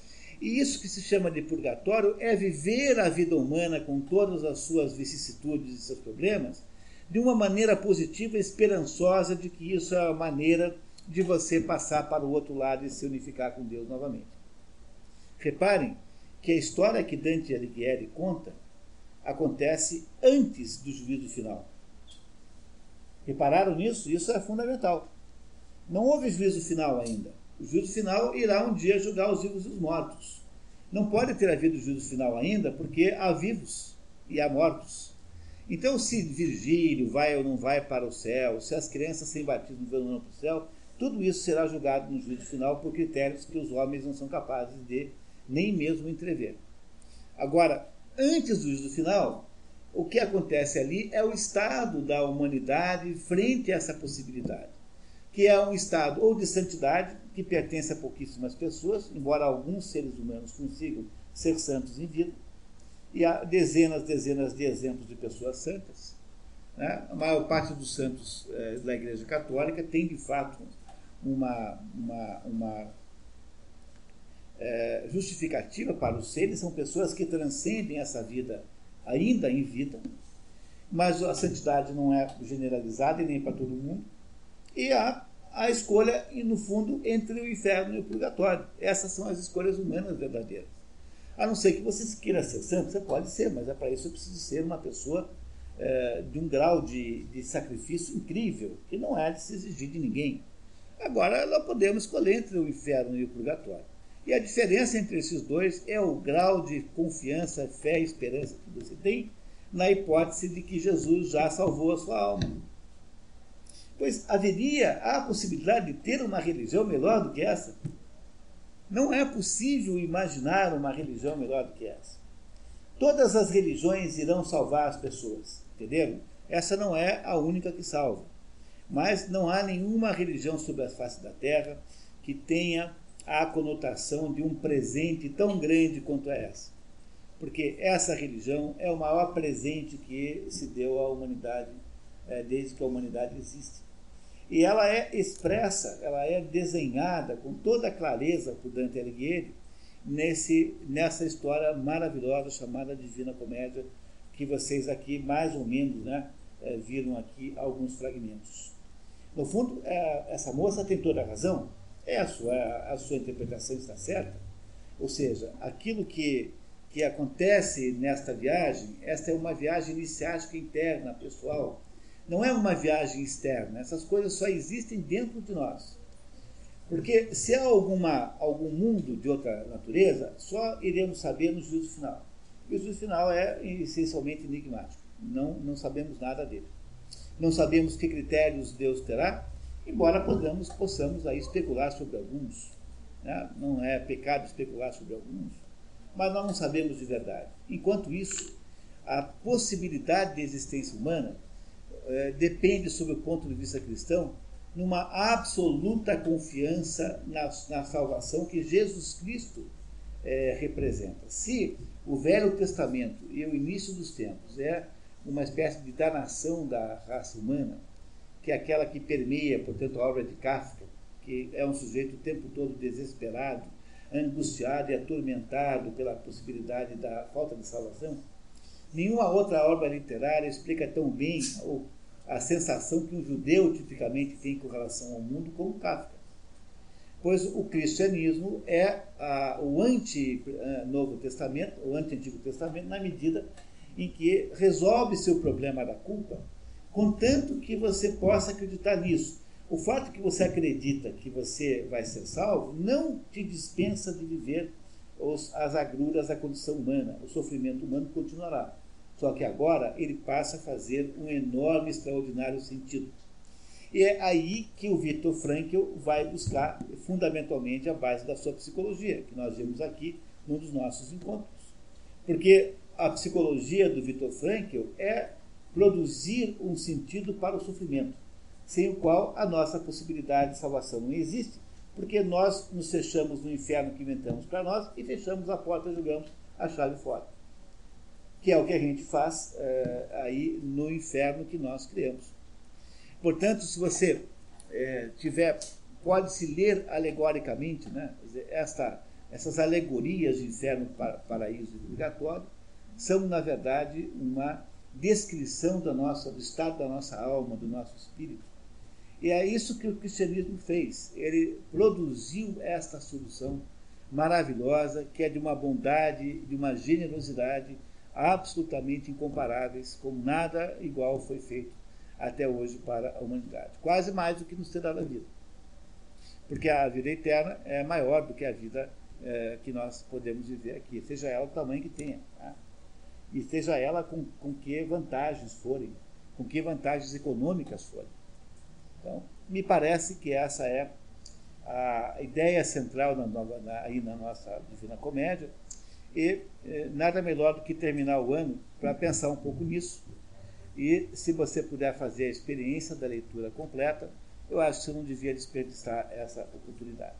e isso que se chama de purgatório é viver a vida humana com todas as suas vicissitudes e seus problemas de uma maneira positiva esperançosa de que isso é a maneira de você passar para o outro lado e se unificar com Deus novamente. Reparem que a história que Dante Alighieri conta acontece antes do juízo final. Repararam nisso? Isso é fundamental. Não houve juízo final ainda. O juízo final irá um dia julgar os vivos e os mortos. Não pode ter havido juízo final ainda, porque há vivos e há mortos. Então, se Virgílio vai ou não vai para o céu, se as crianças sem batismo vão ou não para o céu, tudo isso será julgado no juízo final por critérios que os homens não são capazes de nem mesmo entrever. Agora, antes do juízo final, o que acontece ali é o estado da humanidade frente a essa possibilidade, que é um estado ou de santidade, que pertence a pouquíssimas pessoas, embora alguns seres humanos consigam ser santos em vida, e há dezenas, dezenas de exemplos de pessoas santas. Né? A maior parte dos santos eh, da Igreja Católica tem, de fato, uma, uma, uma eh, justificativa para os seres, são pessoas que transcendem essa vida ainda em vida, mas a santidade não é generalizada e nem para todo mundo, e há a escolha, e no fundo, entre o inferno e o purgatório. Essas são as escolhas humanas verdadeiras. A não ser que você queira ser santo, você pode ser, mas é para isso preciso ser uma pessoa é, de um grau de, de sacrifício incrível, que não é de se exigir de ninguém. Agora, nós podemos escolher entre o inferno e o purgatório. E a diferença entre esses dois é o grau de confiança, fé e esperança que você tem na hipótese de que Jesus já salvou a sua alma. Pois haveria a possibilidade de ter uma religião melhor do que essa? Não é possível imaginar uma religião melhor do que essa. Todas as religiões irão salvar as pessoas, entenderam? Essa não é a única que salva. Mas não há nenhuma religião sobre a face da terra que tenha a conotação de um presente tão grande quanto essa. Porque essa religião é o maior presente que se deu à humanidade é, desde que a humanidade existe. E ela é expressa, ela é desenhada com toda a clareza por Dante Alighieri nesse, nessa história maravilhosa chamada Divina Comédia, que vocês aqui, mais ou menos, né, é, viram aqui alguns fragmentos. No fundo, é, essa moça tem toda a razão, é a sua, a sua interpretação está certa. Ou seja, aquilo que, que acontece nesta viagem, esta é uma viagem iniciática interna, pessoal, não é uma viagem externa. Essas coisas só existem dentro de nós. Porque se há alguma, algum mundo de outra natureza, só iremos saber no juízo final. E o juízo final é essencialmente enigmático. Não, não sabemos nada dele. Não sabemos que critérios Deus terá, embora podamos, possamos aí especular sobre alguns. Né? Não é pecado especular sobre alguns, mas nós não sabemos de verdade. Enquanto isso, a possibilidade de existência humana é, depende, sob o ponto de vista cristão, numa absoluta confiança na, na salvação que Jesus Cristo é, representa. Se o Velho Testamento e o início dos tempos é uma espécie de danação da raça humana, que é aquela que permeia, portanto, a obra de Kafka, que é um sujeito o tempo todo desesperado, angustiado e atormentado pela possibilidade da falta de salvação, Nenhuma outra obra literária explica tão bem a sensação que um judeu tipicamente tem com relação ao mundo como Kafka. Pois o cristianismo é a, o anti-Novo Testamento, o anti-Antigo Testamento, na medida em que resolve seu problema da culpa, contanto que você possa acreditar nisso. O fato que você acredita que você vai ser salvo não te dispensa de viver os, as agruras da condição humana. O sofrimento humano continuará. Só que agora ele passa a fazer um enorme, extraordinário sentido. E é aí que o Viktor Frankl vai buscar fundamentalmente a base da sua psicologia, que nós vimos aqui num dos nossos encontros. Porque a psicologia do Viktor Frankl é produzir um sentido para o sofrimento, sem o qual a nossa possibilidade de salvação não existe, porque nós nos fechamos no inferno que inventamos para nós e fechamos a porta e jogamos a chave fora que é o que a gente faz é, aí no inferno que nós criamos. Portanto, se você é, tiver, pode-se ler alegoricamente, né, esta, essas alegorias de inferno, paraíso e purgatório, são, na verdade, uma descrição da nossa, do estado da nossa alma, do nosso espírito. E é isso que o cristianismo fez. Ele produziu esta solução maravilhosa, que é de uma bondade, de uma generosidade, absolutamente incomparáveis, como nada igual foi feito até hoje para a humanidade. Quase mais do que nos terá na vida. Porque a vida eterna é maior do que a vida é, que nós podemos viver aqui, seja ela o tamanho que tenha. Tá? E seja ela com, com que vantagens forem, com que vantagens econômicas forem. Então, me parece que essa é a ideia central na, na, aí na nossa Divina Comédia, e eh, nada melhor do que terminar o ano para pensar um pouco nisso. E se você puder fazer a experiência da leitura completa, eu acho que você não devia desperdiçar essa oportunidade.